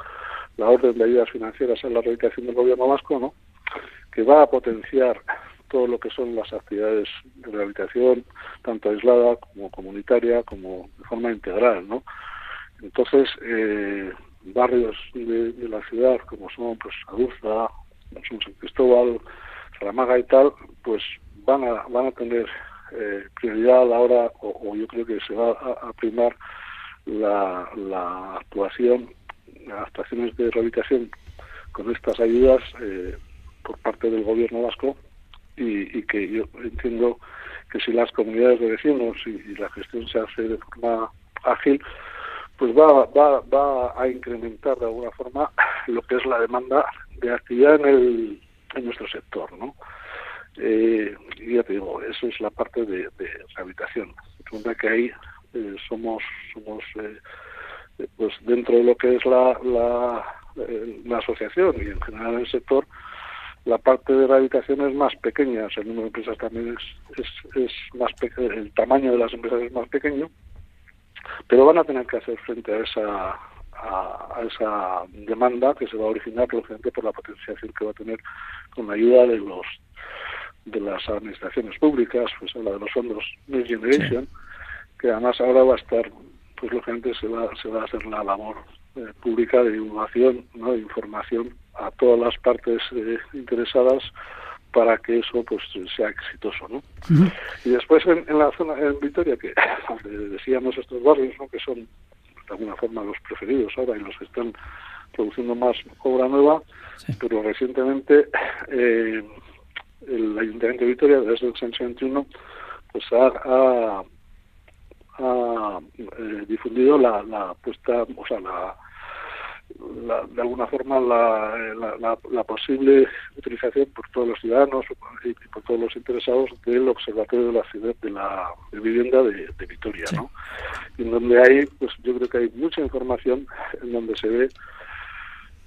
la orden de ayudas financieras en la rehabilitación del gobierno vasco, ¿no? que va a potenciar todo lo que son las actividades de rehabilitación, tanto aislada como comunitaria, como de forma integral, ¿no? Entonces, eh, barrios de, la ciudad, como son pues Adurza, San Cristóbal, Salamaga y tal, pues van a, van a tener eh, prioridad a la hora, o, yo creo que se va a, primar la, la actuación, las actuaciones de rehabilitación con estas ayudas eh, por parte del gobierno vasco y, que yo entiendo que si las comunidades de vecinos y la gestión se hace de forma ágil, pues va, va, va a incrementar de alguna forma lo que es la demanda de actividad en, el, en nuestro sector, ¿no? Eh, y ya te digo, eso es la parte de, de rehabilitación. Segunda que ahí eh, somos, somos eh, pues dentro de lo que es la, la, la asociación y en general el sector, la parte de rehabilitación es más pequeña, o sea, el número de empresas también es, es, es más el tamaño de las empresas es más pequeño, pero van a tener que hacer frente a esa a, esa demanda que se va a originar lógicamente por la potenciación que va a tener con la ayuda de los de las administraciones públicas, pues habla de los fondos Next Generation, que además ahora va a estar, pues lógicamente se va, se va a hacer la labor eh, pública de divulgación, ¿no? de información a todas las partes eh, interesadas para que eso pues sea exitoso ¿no? y después en, la zona en Vitoria que decíamos estos barrios ¿no? que son de alguna forma los preferidos ahora y los que están produciendo más obra nueva pero recientemente eh, el Ayuntamiento de Vitoria desde el 2021 pues ha, ha, eh, difundido la, la puesta o sea la de alguna forma la, la, posible utilización por todos los ciudadanos y por todos los interesados del observatorio de la ciudad de la vivienda de, Vitoria, ¿no? En donde hay, pues yo creo que hay mucha información en donde se ve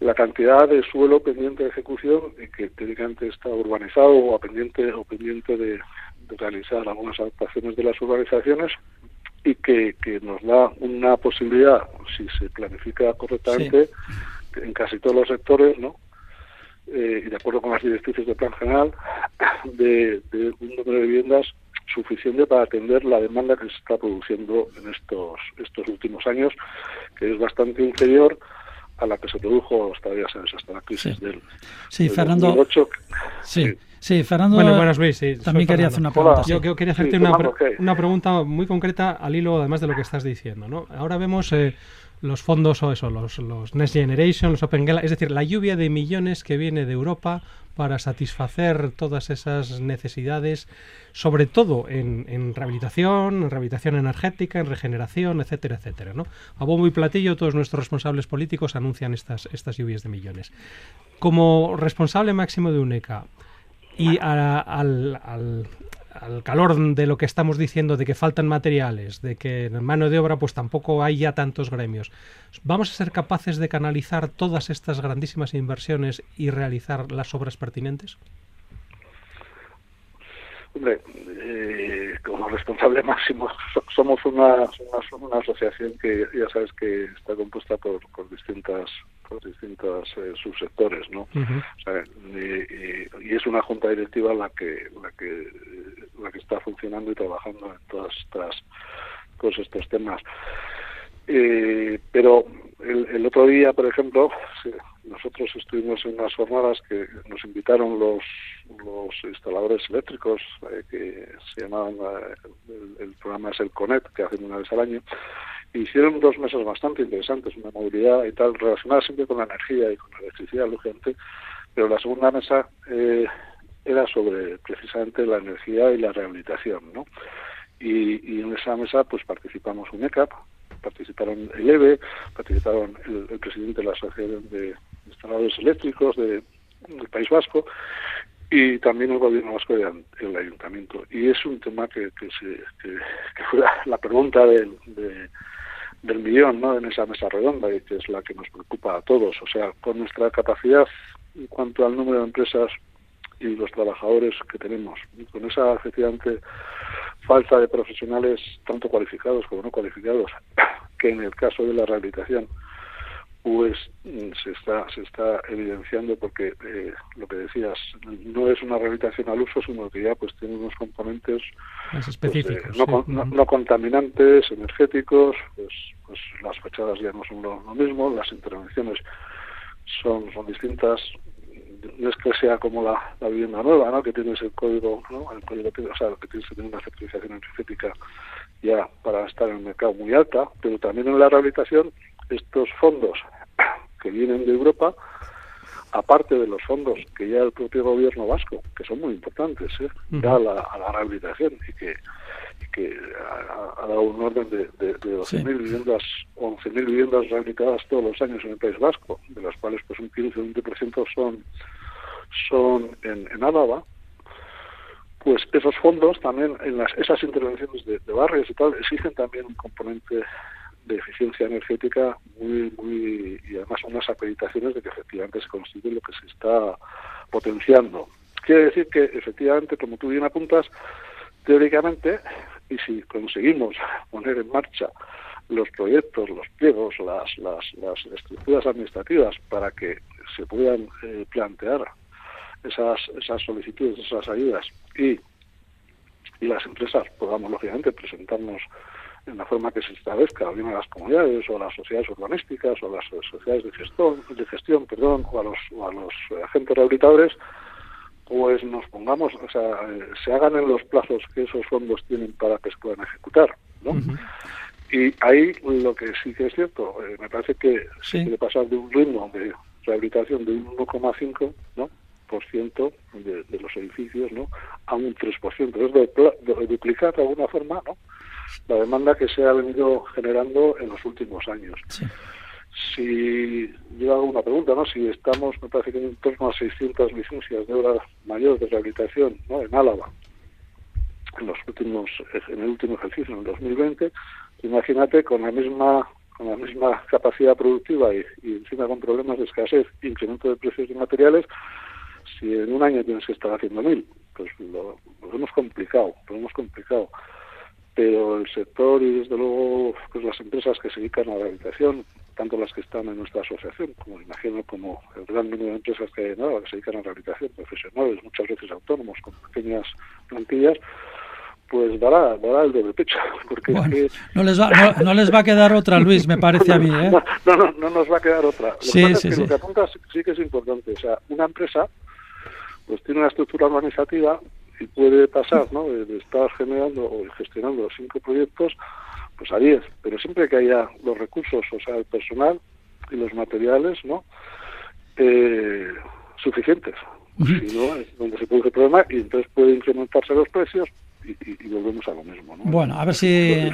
la cantidad de suelo pendiente de ejecución y que técnicamente está urbanizado o pendiente o pendiente de realizar algunas adaptaciones de las urbanizaciones y que, que nos da una posibilidad, si se planifica correctamente, en casi todos los sectores, ¿no? Eh, y de acuerdo con las directrices del plan general, de, de un número de viviendas suficiente para atender la demanda que se está produciendo en estos estos últimos años, que es bastante inferior a la que se produjo hasta, ya sabes, hasta la crisis del, sí, Fernando, 2008. Sí, sí, Fernando. Bueno, buenas Luis. Sí, también quería hacer una pregunta. Yo, quería hacerte una, una, pregunta muy concreta al hilo, además de lo que estás diciendo. ¿no? Ahora vemos eh, los fondos o eso, los, los Next Generation, los Open Gala, es decir, la lluvia de millones que viene de Europa para satisfacer todas esas necesidades, sobre todo en, rehabilitación, en rehabilitación energética, en regeneración, etcétera, etcétera. ¿no? A bombo y platillo todos nuestros responsables políticos anuncian estas, estas lluvias de millones. Como responsable máximo de UNECA y al, al calor de lo que estamos diciendo de que faltan materiales, de que en mano de obra pues tampoco hay ya tantos gremios, ¿vamos a ser capaces de canalizar todas estas grandísimas inversiones y realizar las obras pertinentes? Hombre, eh, como responsable máximo somos una, una, asociación que ya sabes que está compuesta por, por distintas por distintos eh, subsectores, ¿no? y, es una junta directiva la que la que la que está funcionando y trabajando en todas estas todos estos temas. Eh, pero el, otro día, por ejemplo, nosotros estuvimos en unas jornadas que nos invitaron los, los instaladores eléctricos, eh, que se llamaban, eh, el, programa es el CONET, que hacen una vez al año, e hicieron dos mesas bastante interesantes, una movilidad y tal, relacionada siempre con la energía y con la electricidad, lógicamente, pero la segunda mesa eh, era sobre precisamente la energía y la rehabilitación, ¿no? Y, en esa mesa pues participamos UNECAP, participaron el EVE, participaron el, presidente de la Asociación de Instaladores Eléctricos de, del País Vasco y también el gobierno vasco y el ayuntamiento. Y es un tema que, que, se, que, fue la, pregunta del, del millón ¿no? en esa mesa redonda y que es la que nos preocupa a todos. O sea, con nuestra capacidad en cuanto al número de empresas y los trabajadores que tenemos, y con esa efectivamente falta de profesionales tanto cualificados como no cualificados, que en el caso de la rehabilitación pues mm, se está se está evidenciando porque eh, lo que decías no es una rehabilitación al uso sino que ya pues tiene unos componentes pues, eh, específicos no, contaminantes energéticos pues pues las fachadas ya no son lo, mismo las intervenciones son son distintas no es que sea como la, vivienda nueva, ¿no? que tienes el código, ¿no? el código o sea, que tienes que tener una certificación energética ya para estar en el mercado muy alta, pero también en la rehabilitación estos fondos que vienen de Europa, aparte de los fondos que ya el propio gobierno vasco, que son muy importantes, ¿eh? da a la, rehabilitación y que, que ha, dado un orden de, de, de 12.000 viviendas, 11.000 viviendas rehabilitadas todos los años en el País Vasco, de las cuales pues un 15 o 20% son son en, en Álava, pues esos fondos también, en las, esas intervenciones de, barrios y tal, exigen también un componente de eficiencia energética muy, muy, y además unas acreditaciones de que efectivamente se consigue lo que se está potenciando. Quiere decir que efectivamente, como tú bien apuntas, teóricamente, y si conseguimos poner en marcha los proyectos, los pliegos, las, las, las estructuras administrativas para que se puedan eh, plantear esas, esas solicitudes, esas ayudas y, y las empresas podamos, lógicamente, presentarnos en la forma que se establezca, bien a las comunidades o a las sociedades urbanísticas o a las sociedades de gestión, de gestión perdón, o a los, o a los agentes rehabilitadores, pues nos pongamos, o sea, eh, se hagan en los plazos que esos fondos tienen para que se puedan ejecutar, ¿no? Y ahí lo que sí que es cierto, eh, me parece que sí. se quiere pasar de un ritmo de rehabilitación de un 1,5, ¿no? por ciento de, los edificios ¿no? a un 3%. Es de, duplicar de alguna forma ¿no? La demanda que se ha venido generando en los últimos años. Si yo hago una pregunta, ¿no? si estamos, me parece que en torno a 600 licencias de obra mayor de rehabilitación ¿no? en Álava, en los últimos en el último ejercicio en el 2020 imagínate con la misma con la misma capacidad productiva y, y encima con problemas de escasez incremento de precios de materiales si en un año tienes que estar haciendo mil, pues lo, hemos complicado, lo hemos complicado. Pero el sector y desde luego pues las empresas que se dedican a la rehabilitación, tanto las que están en nuestra asociación, como imagino como el gran número de empresas que hay que se dedican a la rehabilitación, profesionales, muchas veces autónomos, con pequeñas plantillas, pues dará, dará el doble pecho. Porque no, les va, no, les va a quedar otra, Luis, me parece a mí. ¿eh? No, no, no, nos va a quedar otra. Lo sí, que sí, sí. Lo que apuntas sí que es importante. O sea, una empresa pues tiene una estructura organizativa y puede pasar ¿no? de, estar generando o gestionando cinco proyectos pues a diez, pero siempre que haya los recursos, o sea, el personal y los materiales ¿no? Eh, suficientes. Si no, es donde se produce el problema y entonces puede incrementarse los precios y, volvemos a lo mismo. ¿no? Bueno, a ver si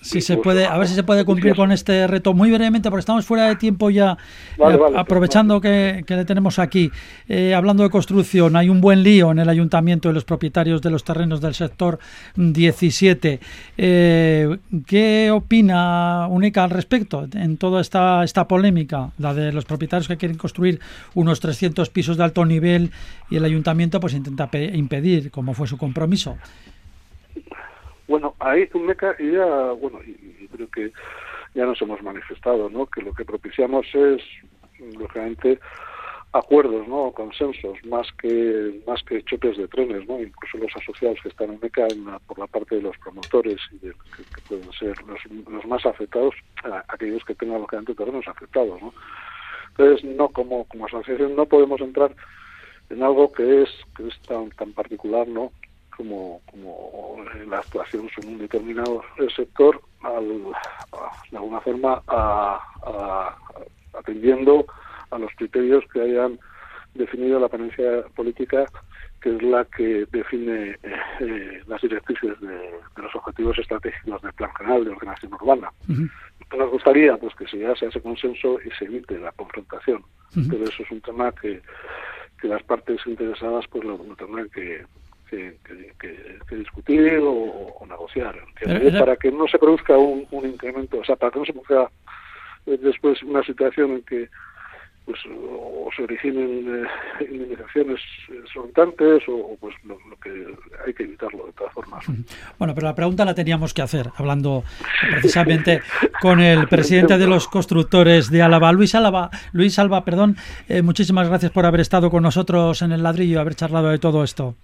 si se puede, a ver si se puede cumplir con este reto muy brevemente, porque estamos fuera de tiempo ya, Vale, eh, vale, aprovechando que, que le tenemos aquí. Eh, hablando de construcción, hay un buen lío en el ayuntamiento de los propietarios de los terrenos del sector 17. Eh, ¿Qué opina Única al respecto en toda esta, esta polémica, la de los propietarios que quieren construir unos 300 pisos de alto nivel y el ayuntamiento pues intenta pe- impedir, como fue su compromiso? Bueno, ahí Meca y ya, bueno, y, creo que ya nos hemos manifestado, ¿no? Que lo que propiciamos es, lógicamente, acuerdos, ¿no? Consensos, más que más que choques de trenes, ¿no? Incluso los asociados que están en MECA en la- por la parte de los promotores y de, que, pueden ser los, los más afectados, aquellos que tengan lógicamente terrenos afectados, ¿no? Entonces, no como como asociación no podemos entrar en algo que es que es tan tan particular, ¿no? Como, como la actuación sobre un determinado sector, al, de alguna forma a- a- atendiendo a los criterios que hayan definido la ponencia política, que es la que define eh, eh, las directrices de, de los objetivos estratégicos del Plan General de Ordenación Urbana. Ujú. Nos gustaría pues que se llegase a ese consenso y se evite la confrontación, pero eso es un tema que, que las partes interesadas pues lo, lo tendrán que, que, que- que- que discutir o, o negociar para que no se produzca un, un incremento, o sea, para que no se produzca eh, después una situación en que pues o se originen eh, indemnizaciones exorbitantes o, o, pues lo, lo que hay que evitarlo de todas formas. Bueno, pero la pregunta la teníamos que hacer, hablando precisamente con el presidente de los constructores de Álava, Luis Álava. Luis Alba, perdón, eh, muchísimas gracias por haber estado con nosotros en el ladrillo haber charlado de todo esto.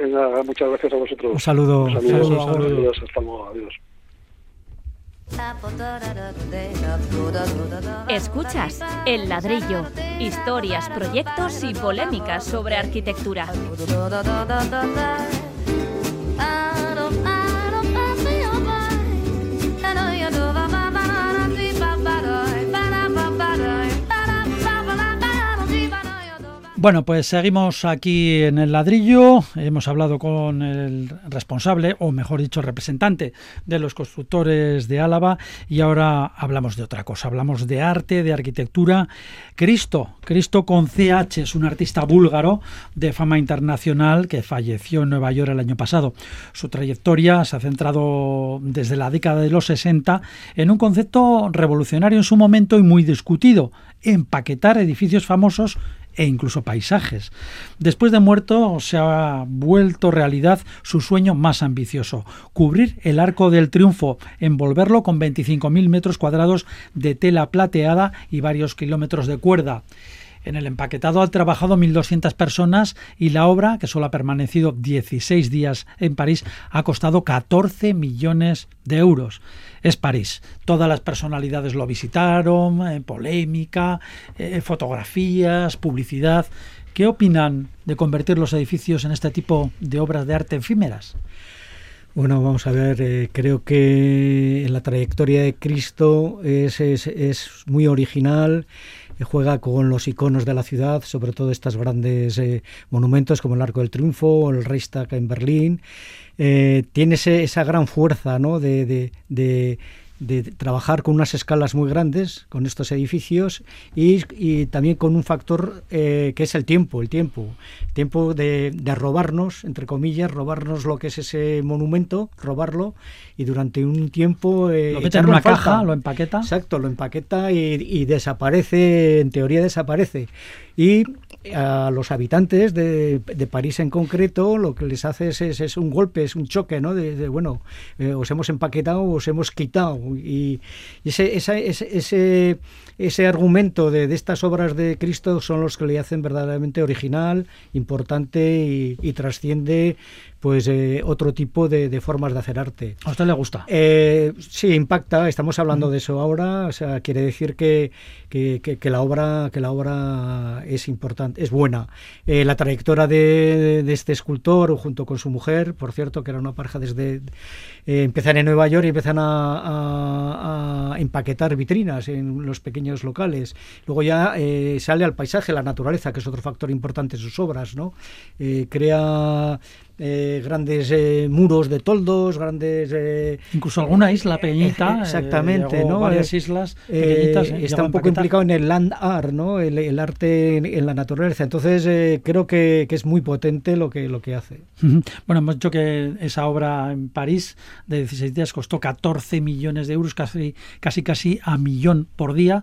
Venga, muchas gracias a vosotros. Un saludo. Un Saludo, saludo, saludo. Adiós, hasta luego, adiós. Escuchas El Ladrillo, historias, proyectos y polémicas sobre arquitectura. Bueno, pues seguimos aquí en el ladrillo. Hemos hablado con el responsable, o mejor dicho, representante de los constructores de Álava y ahora hablamos de otra cosa. Hablamos de arte, de arquitectura. Cristo, Cristo con CH, es un artista búlgaro de fama internacional que falleció en Nueva York el año pasado. Su trayectoria se ha centrado desde la década de los 60 en un concepto revolucionario en su momento y muy discutido, empaquetar edificios famosos e incluso paisajes. Después de muerto se ha vuelto realidad su sueño más ambicioso, cubrir el Arco del Triunfo, envolverlo con 25.000 metros cuadrados de tela plateada y varios kilómetros de cuerda. En el empaquetado han trabajado 1.200 personas y la obra, que solo ha permanecido 16 días en París, ha costado 14 millones de euros. Es París. Todas las personalidades lo visitaron, eh, polémica, eh, fotografías, publicidad. ¿Qué opinan de convertir los edificios en este tipo de obras de arte efímeras? Bueno, vamos a ver, eh, creo que la trayectoria de Cristo es, muy original, juega con los iconos de la ciudad, sobre todo estos grandes eh, monumentos como el Arco del Triunfo el Reichstag en Berlín. Eh, tiene ese, esa gran fuerza ¿no? de, de de trabajar con unas escalas muy grandes con estos edificios y, y también con un factor eh, que es el tiempo, el tiempo, tiempo de, de, robarnos, entre comillas, robarnos lo que es ese monumento, robarlo y durante un tiempo eh, lo mete en una caja, lo empaqueta, exacto, lo empaqueta y, y desaparece, en teoría desaparece. Y a los habitantes de, de, París en concreto lo que les hace es, es, un golpe, es un choque, ¿no? De, de bueno, eh, os hemos empaquetado, os hemos quitado. Y, y ese, esa, ese, ese, ese, argumento de, de, estas obras de Cristo son los que le hacen verdaderamente original, importante y, y trasciende pues eh, otro tipo de, de, formas de hacer arte. ¿A usted le gusta? Eh, sí, impacta. Estamos hablando de eso ahora. O sea, quiere decir que, que, que, que, la obra que la obra es importante, es buena. Eh, la trayectoria de, de, este escultor junto con su mujer, por cierto, que era una pareja desde empiezan en Nueva York y empiezan a, a, a, empaquetar vitrinas en los pequeños locales. Luego ya eh, sale al paisaje, la naturaleza, que es otro factor importante en sus obras, ¿no? crea eh, grandes eh, muros de toldos, grandes... eh, Incluso alguna isla pequeñita. exactamente, ¿no? Varias islas pequeñitas. está un poco implicado en el land art, ¿no? El, el arte en, en la naturaleza. Entonces creo que, que es muy potente lo que, lo que hace. Bueno, hemos dicho que esa obra en París de 16 días costó 14 millones de euros, casi casi, casi a millón por día,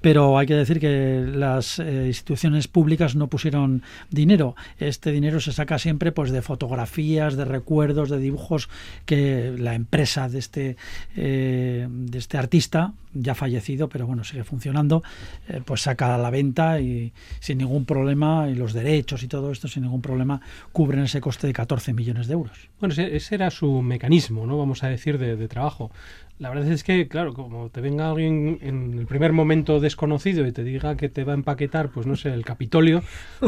pero hay que decir que las instituciones públicas no pusieron dinero. Este dinero se saca siempre pues de fotografías, de recuerdos, de dibujos que la empresa de este eh, de este artista ya fallecido, pero bueno, sigue funcionando, eh, pues saca a la venta y sin ningún problema, y los derechos y todo esto sin ningún problema cubren ese coste de 14 millones de euros. Bueno, ese, era su mecanismo, ¿no? Vamos a decir, de, de trabajo. La verdad es que, claro, como te venga alguien en el primer momento desconocido y te diga que te va a empaquetar, pues no sé, el Capitolio,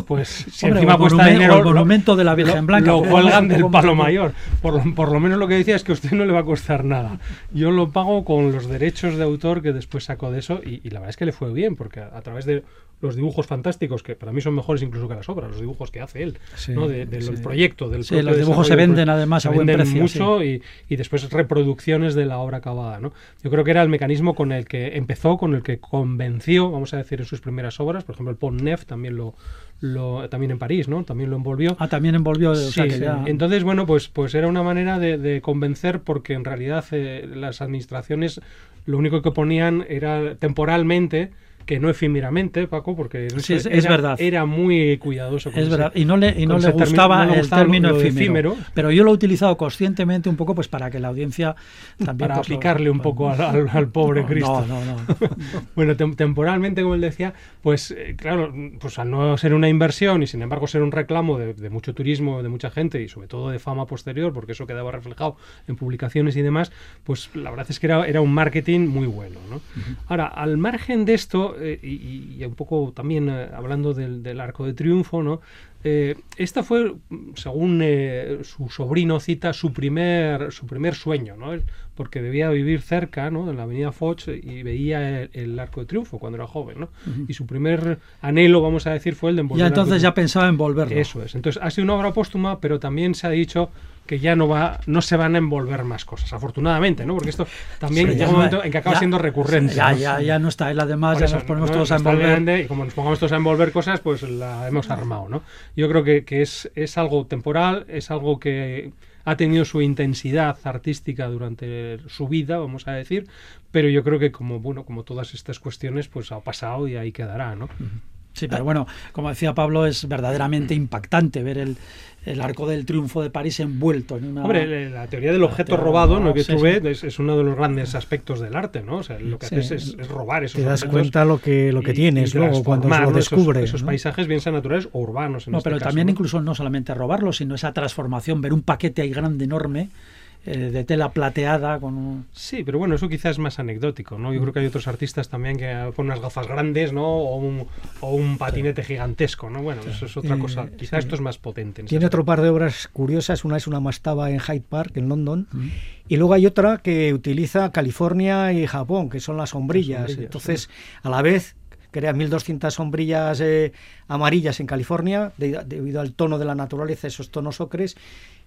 pues si Hombre, encima cuesta dinero, el monumento de la Virgen Blanca. Lo cuelgan del palo mayor. Por lo, por lo menos lo que decía es que a usted no le va a costar nada. Yo lo pago con los derechos de autor que después saco de eso y, y la verdad es que le fue bien, porque a, a través de los dibujos fantásticos, que para mí son mejores incluso que las obras, los dibujos que hace él, Sí, ¿no? de- del sí. proyecto, del Sí, los dibujos se venden además se a buen venden precio, mucho y, y después reproducciones de la obra acabada. ¿no? Yo creo que era el mecanismo con el que empezó, con el que convenció, vamos a decir, en sus primeras obras, por ejemplo, el Pont Neuf también lo, lo también en París, ¿no? También lo envolvió. Ah, también envolvió. o sea, Sí, que sí. ya- Entonces, bueno, pues, pues era una manera de, de convencer porque en realidad eh, las administraciones lo único que ponían era temporalmente, que no efímeramente, Paco, porque Sí, es- es era, verdad. era muy cuidadoso. con Es ese- verdad, y no le, y no le gustaba no le el término efímero, efímero. pero yo lo he utilizado conscientemente un poco pues para que la audiencia también para pues, aplicarle un poco al, al- al pobre No, Cristo. No, no, no. Bueno, tem- temporalmente, como él decía, pues eh, claro, pues al no ser una inversión y sin embargo ser un reclamo de, de mucho turismo, de mucha gente y sobre todo de fama posterior, porque eso quedaba reflejado en publicaciones y demás, pues la verdad es que era, era un marketing muy bueno. ¿no? Ahora, al margen de esto, eh, y, y un poco también eh, hablando del, del arco de triunfo, ¿no? Eh, esta fue, según eh, su sobrino cita, su primer, su primer sueño, ¿no? Porque debía vivir cerca, ¿no? En la avenida Foch y veía el, el Arco de Triunfo cuando era joven, ¿no? Y su primer anhelo, vamos a decir, fue el de envolver Ya entonces ya pensaba en volverlo. Eso es. Entonces ha sido una obra póstuma, pero también se ha dicho que ya no va, no se van a envolver más cosas, afortunadamente, ¿no? Porque esto también Sí, llega un momento en que acaba ya- siendo recurrente. Ya, ¿no? ya, ya no está él además, Por ya eso, nos ponemos ¿no? todos a envolver. grande y como nos pongamos todos a envolver cosas, pues la hemos armado, ¿no? Yo creo que, que es, es algo temporal, es algo que ha tenido su intensidad artística durante su vida, vamos a decir, pero yo creo que como bueno, como todas estas cuestiones, pues ha pasado y ahí quedará, ¿no? Sí, pero bueno, como decía Pablo, es verdaderamente impactante ver el, el arco del triunfo de París envuelto en una. Hombre, la teoría del objeto robado, del ¿no? que sí, tú sí. ves, es, es uno de los grandes aspectos del arte, ¿no? O sea, lo que Sí. haces es, es robar esos Te das cuenta lo que, lo que y- tienes y luego cuando lo descubres. Esos, paisajes, bien sean naturales o urbanos. En no, este pero caso, también ¿no? incluso no solamente robarlo, sino esa transformación, ver un paquete ahí grande, enorme, eh, de tela plateada con un... Sí, pero bueno, eso quizás es más anecdótico, ¿no? Yo creo que hay otros artistas también que con unas gafas grandes, ¿no? O un, o un patinete gigantesco, ¿no? Bueno, eso es otra Eh, cosa. Quizás sí. esto es más potente. Tiene otro par de obras curiosas. Una es una mastaba en Hyde Park, en London. Y luego hay otra que utiliza California y Japón, que son las sombrillas. sombrillas, Entonces, a la vez, crea 1.200 sombrillas eh, amarillas en California, de- debido al tono de la naturaleza, esos tonos ocres.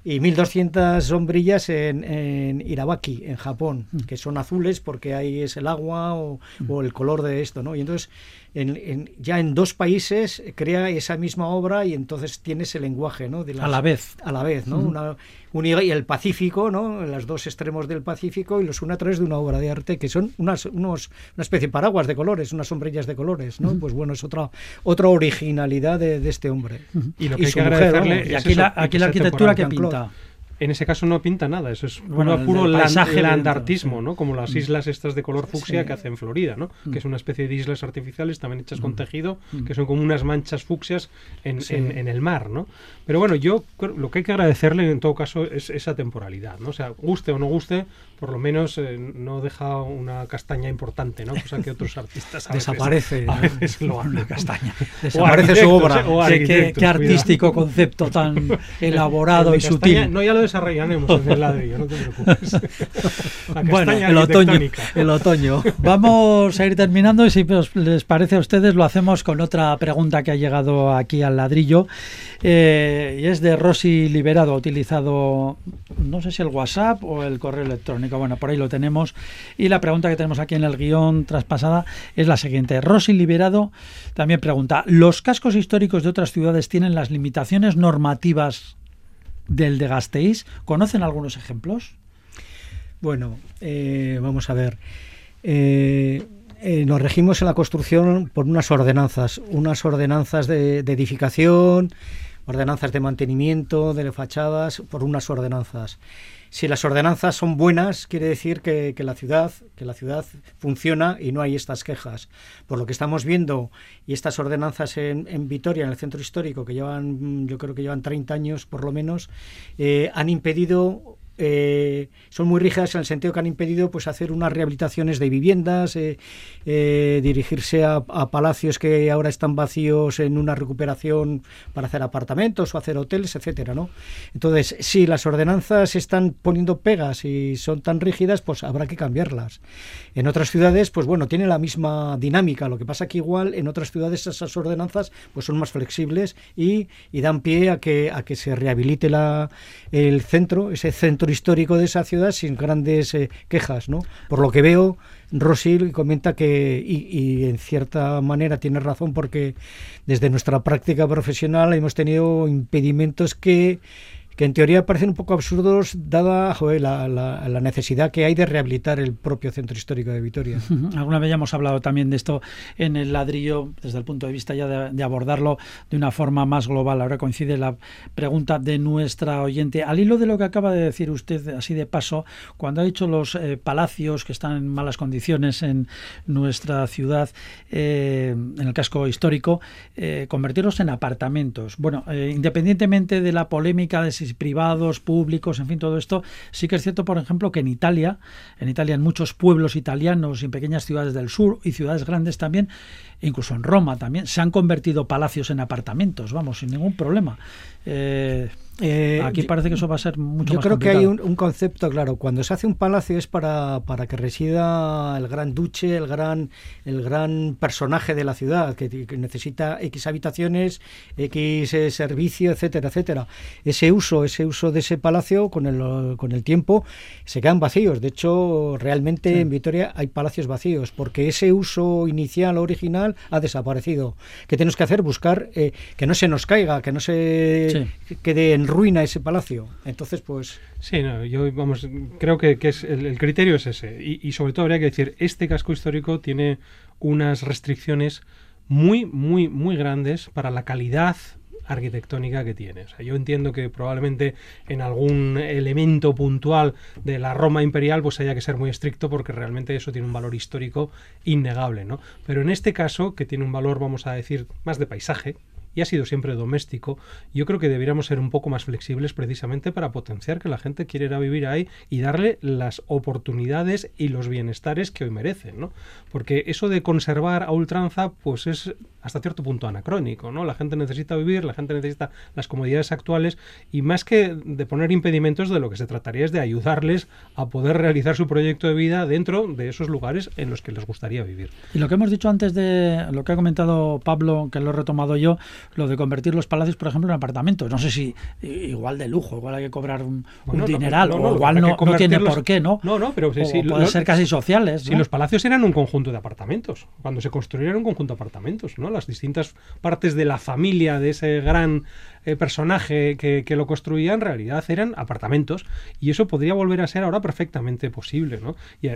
Y 1.200 sombrillas en, en Irabaki, en Japón, que son azules porque ahí es el agua o, o el color de esto, ¿no? Y entonces, en- en- ya en dos países crea esa misma obra y entonces tiene ese lenguaje, ¿no? De A la vez. a la vez, ¿no? Una, un- y el Pacífico, ¿no? Los dos extremos del Pacífico y los une a través de una obra de arte que son unas, unos, una especie de paraguas de colores, unas sombrillas de colores, ¿no? Pues bueno, es otra otra originalidad de, de este hombre. Y lo que hay su que mujer, agradecerle vamos. Y es aquí, eso, la, que aquí la arquitectura que pinta. En ese caso no pinta nada, eso es puro, Bueno, puro del lan- paisaje landartismo, ¿no? Como las islas estas de color fucsia Sí. que hace en Florida, ¿no? Que es una especie de islas artificiales también hechas con tejido, que son como unas manchas fucsias en, Sí. en- en el mar, ¿no? Pero bueno, yo creo- lo que hay que agradecerle en todo caso es esa temporalidad, ¿no? O sea, guste o no guste, por lo menos eh, no deja una castaña importante, ¿no? Cosa que otros artistas a veces- Desaparece, a ¿no? veces lo hacen. Una castaña. Desaparece su obra. eh, o Qué, qué- cuidado. artístico concepto tan elaborado El y castaña- sutil. No, ya lo desarrollaremos en el ladrillo, no te preocupes. La Bueno, el otoño, el otoño. Vamos a ir terminando y si os les parece a ustedes lo hacemos con otra pregunta que ha llegado aquí al ladrillo eh, y es de Rosy Liberado, ha utilizado no sé si el WhatsApp o el correo electrónico, bueno, por ahí lo tenemos y la pregunta que tenemos aquí en el guion traspasada es la siguiente. Rosy Liberado también pregunta, ¿los cascos históricos de otras ciudades tienen las limitaciones normativas del de Gasteiz? ¿Conocen algunos ejemplos? Bueno, eh, vamos a ver. Eh, eh, nos regimos en la construcción por unas ordenanzas, unas ordenanzas de, edificación, ordenanzas de mantenimiento, de fachadas, por unas ordenanzas. Si las ordenanzas son buenas, quiere decir que, que la ciudad, que la ciudad funciona y no hay estas quejas. Por lo que estamos viendo y estas ordenanzas en, en Vitoria, en el centro histórico, que llevan, yo creo que llevan 30 años por lo menos, eh, han impedido eh, son muy rígidas en el sentido que han impedido pues hacer unas rehabilitaciones de viviendas, eh, eh, dirigirse a, a, palacios que ahora están vacíos en una recuperación para hacer apartamentos o hacer hoteles, etcétera, ¿no? Entonces, si las ordenanzas están poniendo pegas y son tan rígidas, pues habrá que cambiarlas. En otras ciudades, pues bueno, tiene la misma dinámica. Lo que pasa que igual en otras ciudades esas ordenanzas pues son más flexibles y, y dan pie a que a que se rehabilite la, el centro, ese centro histórico de esa ciudad sin grandes eh, quejas, ¿no? Por lo que veo, Rosil comenta que, y, y, en cierta manera tiene razón, porque desde nuestra práctica profesional hemos tenido impedimentos que que en teoría parecen un poco absurdos dada joder, la, la, la, necesidad que hay de rehabilitar el propio centro histórico de Vitoria. Alguna vez ya hemos hablado también de esto en el ladrillo, desde el punto de vista ya de, de abordarlo de una forma más global. Ahora coincide la pregunta de nuestra oyente. Al hilo de lo que acaba de decir usted, así de paso, cuando ha dicho los eh, palacios que están en malas condiciones en nuestra ciudad, eh, en el casco histórico, eh, convertirlos en apartamentos. Bueno, eh, independientemente de la polémica de si privados, públicos, en fin, todo esto. Sí que es cierto, por ejemplo, que en Italia, en Italia, en muchos pueblos italianos y en pequeñas ciudades del sur y ciudades grandes también, incluso en Roma también, se han convertido palacios en apartamentos, vamos, sin ningún problema. Eh, eh, Aquí parece que eso va a ser mucho yo más creo complicado. que hay un, un, concepto claro cuando se hace un palacio es para, para que resida el gran duche el gran el gran personaje de la ciudad que, que necesita x habitaciones x eh, servicio etcétera etcétera ese uso ese uso de ese palacio con el con el tiempo se quedan vacíos de hecho realmente sí. en Vitoria hay palacios vacíos porque ese uso inicial original ha desaparecido qué tenemos que hacer buscar eh, que no se nos caiga que no se sí. quede en ruina ese palacio. Entonces, pues... Sí, no, yo vamos, creo que, que es el, criterio es ese. Y, y, sobre todo habría que decir, este casco histórico tiene unas restricciones muy, muy, muy grandes para la calidad arquitectónica que tiene. O sea, yo entiendo que probablemente en algún elemento puntual de la Roma imperial pues haya que ser muy estricto porque realmente eso tiene un valor histórico innegable, ¿no? Pero en este caso, que tiene un valor, vamos a decir, más de paisaje, y ha sido siempre doméstico, yo creo que deberíamos ser un poco más flexibles precisamente para potenciar que la gente quiera ir a vivir ahí y darle las oportunidades y los bienestares que hoy merecen, ¿no? Porque eso de conservar a ultranza, pues es hasta cierto punto anacrónico, ¿no? La gente necesita vivir, la gente necesita las comodidades actuales y más que de poner impedimentos, de lo que se trataría es de ayudarles a poder realizar su proyecto de vida dentro de esos lugares en los que les gustaría vivir. Y lo que hemos dicho antes de lo que ha comentado Pablo, que lo he retomado yo, lo de convertir los palacios, por ejemplo, en apartamentos. No sé si igual de lujo, igual hay que cobrar un, bueno, un dineral, no, no, o igual no, no, tiene por qué, ¿no? No, no, pero sí, sí, pueden ser casi sociales. Si los palacios eran un conjunto de apartamentos, cuando se construyeron un conjunto de apartamentos, ¿no? Las distintas partes de la familia de ese gran eh, personaje que, que, lo construía en realidad eran apartamentos y eso podría volver a ser ahora perfectamente posible, ¿no? Y,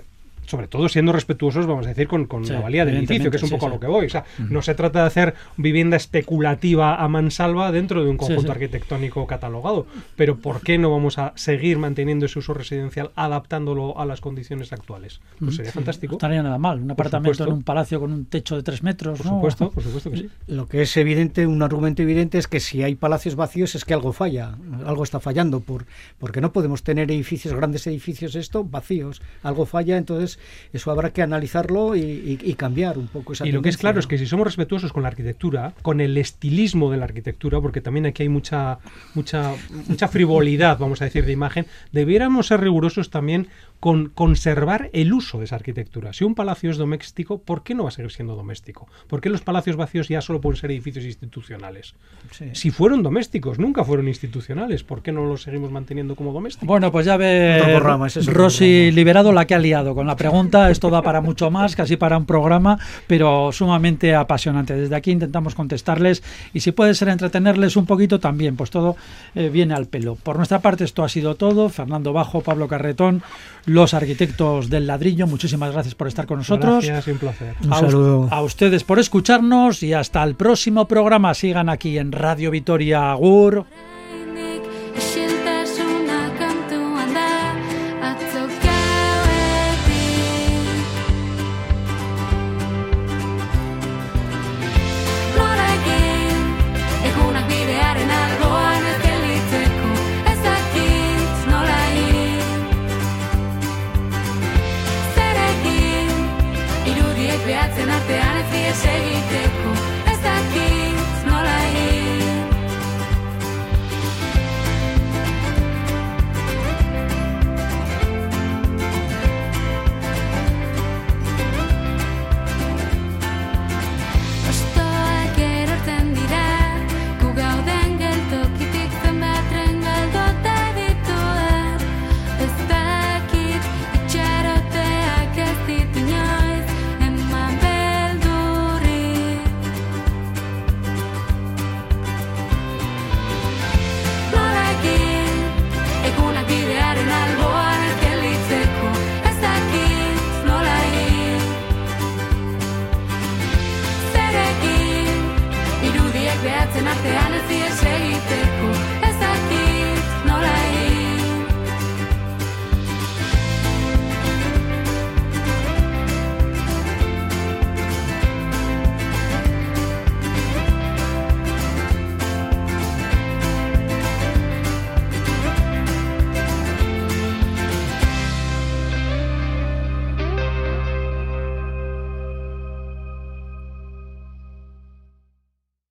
sobre todo siendo respetuosos, vamos a decir, con, con sí, la valía del edificio, que es un poco sí, a lo que voy. O sea, uh -huh. no se trata de hacer vivienda especulativa a mansalva dentro de un conjunto sí, arquitectónico catalogado, pero ¿por qué no vamos a seguir manteniendo ese uso residencial adaptándolo a las condiciones actuales? Pues sería fantástico. No estaría nada mal, un apartamento en un palacio con un techo de tres metros, por ¿no? supuesto, por supuesto que sí. Lo que es evidente, un argumento evidente es que si hay palacios vacíos es que algo falla, algo está fallando, por, porque no podemos tener edificios, grandes edificios, esto, vacíos, algo falla, entonces Entonces, eso habrá que analizarlo y, cambiar un poco esa Y lo que es claro es que si somos respetuosos con la arquitectura, con el estilismo de la arquitectura, porque también aquí hay mucha, mucha, mucha frivolidad, vamos a decir, de imagen, debiéramos ser rigurosos también con conservar el uso de esa arquitectura. Si un palacio es doméstico, ¿por qué no va a seguir siendo doméstico? ¿Por qué los palacios vacíos ya solo pueden ser edificios institucionales? Si fueron domésticos, nunca fueron institucionales, ¿por qué no los seguimos manteniendo como domésticos? Bueno, pues ya ve Rosy Liberado la que ha liado con la pregunta. Esto da para mucho más, casi para un programa, pero sumamente apasionante. Desde aquí intentamos contestarles y si puede ser entretenerles un poquito también, pues todo eh, viene al pelo. Por nuestra parte esto ha sido todo. Fernando Bajo, Pablo Carretón, los arquitectos del ladrillo. Muchísimas gracias por estar con nosotros. Gracias, un placer. Un saludo. A ustedes por escucharnos y hasta el próximo programa. Sigan aquí en Radio Vitoria Agur.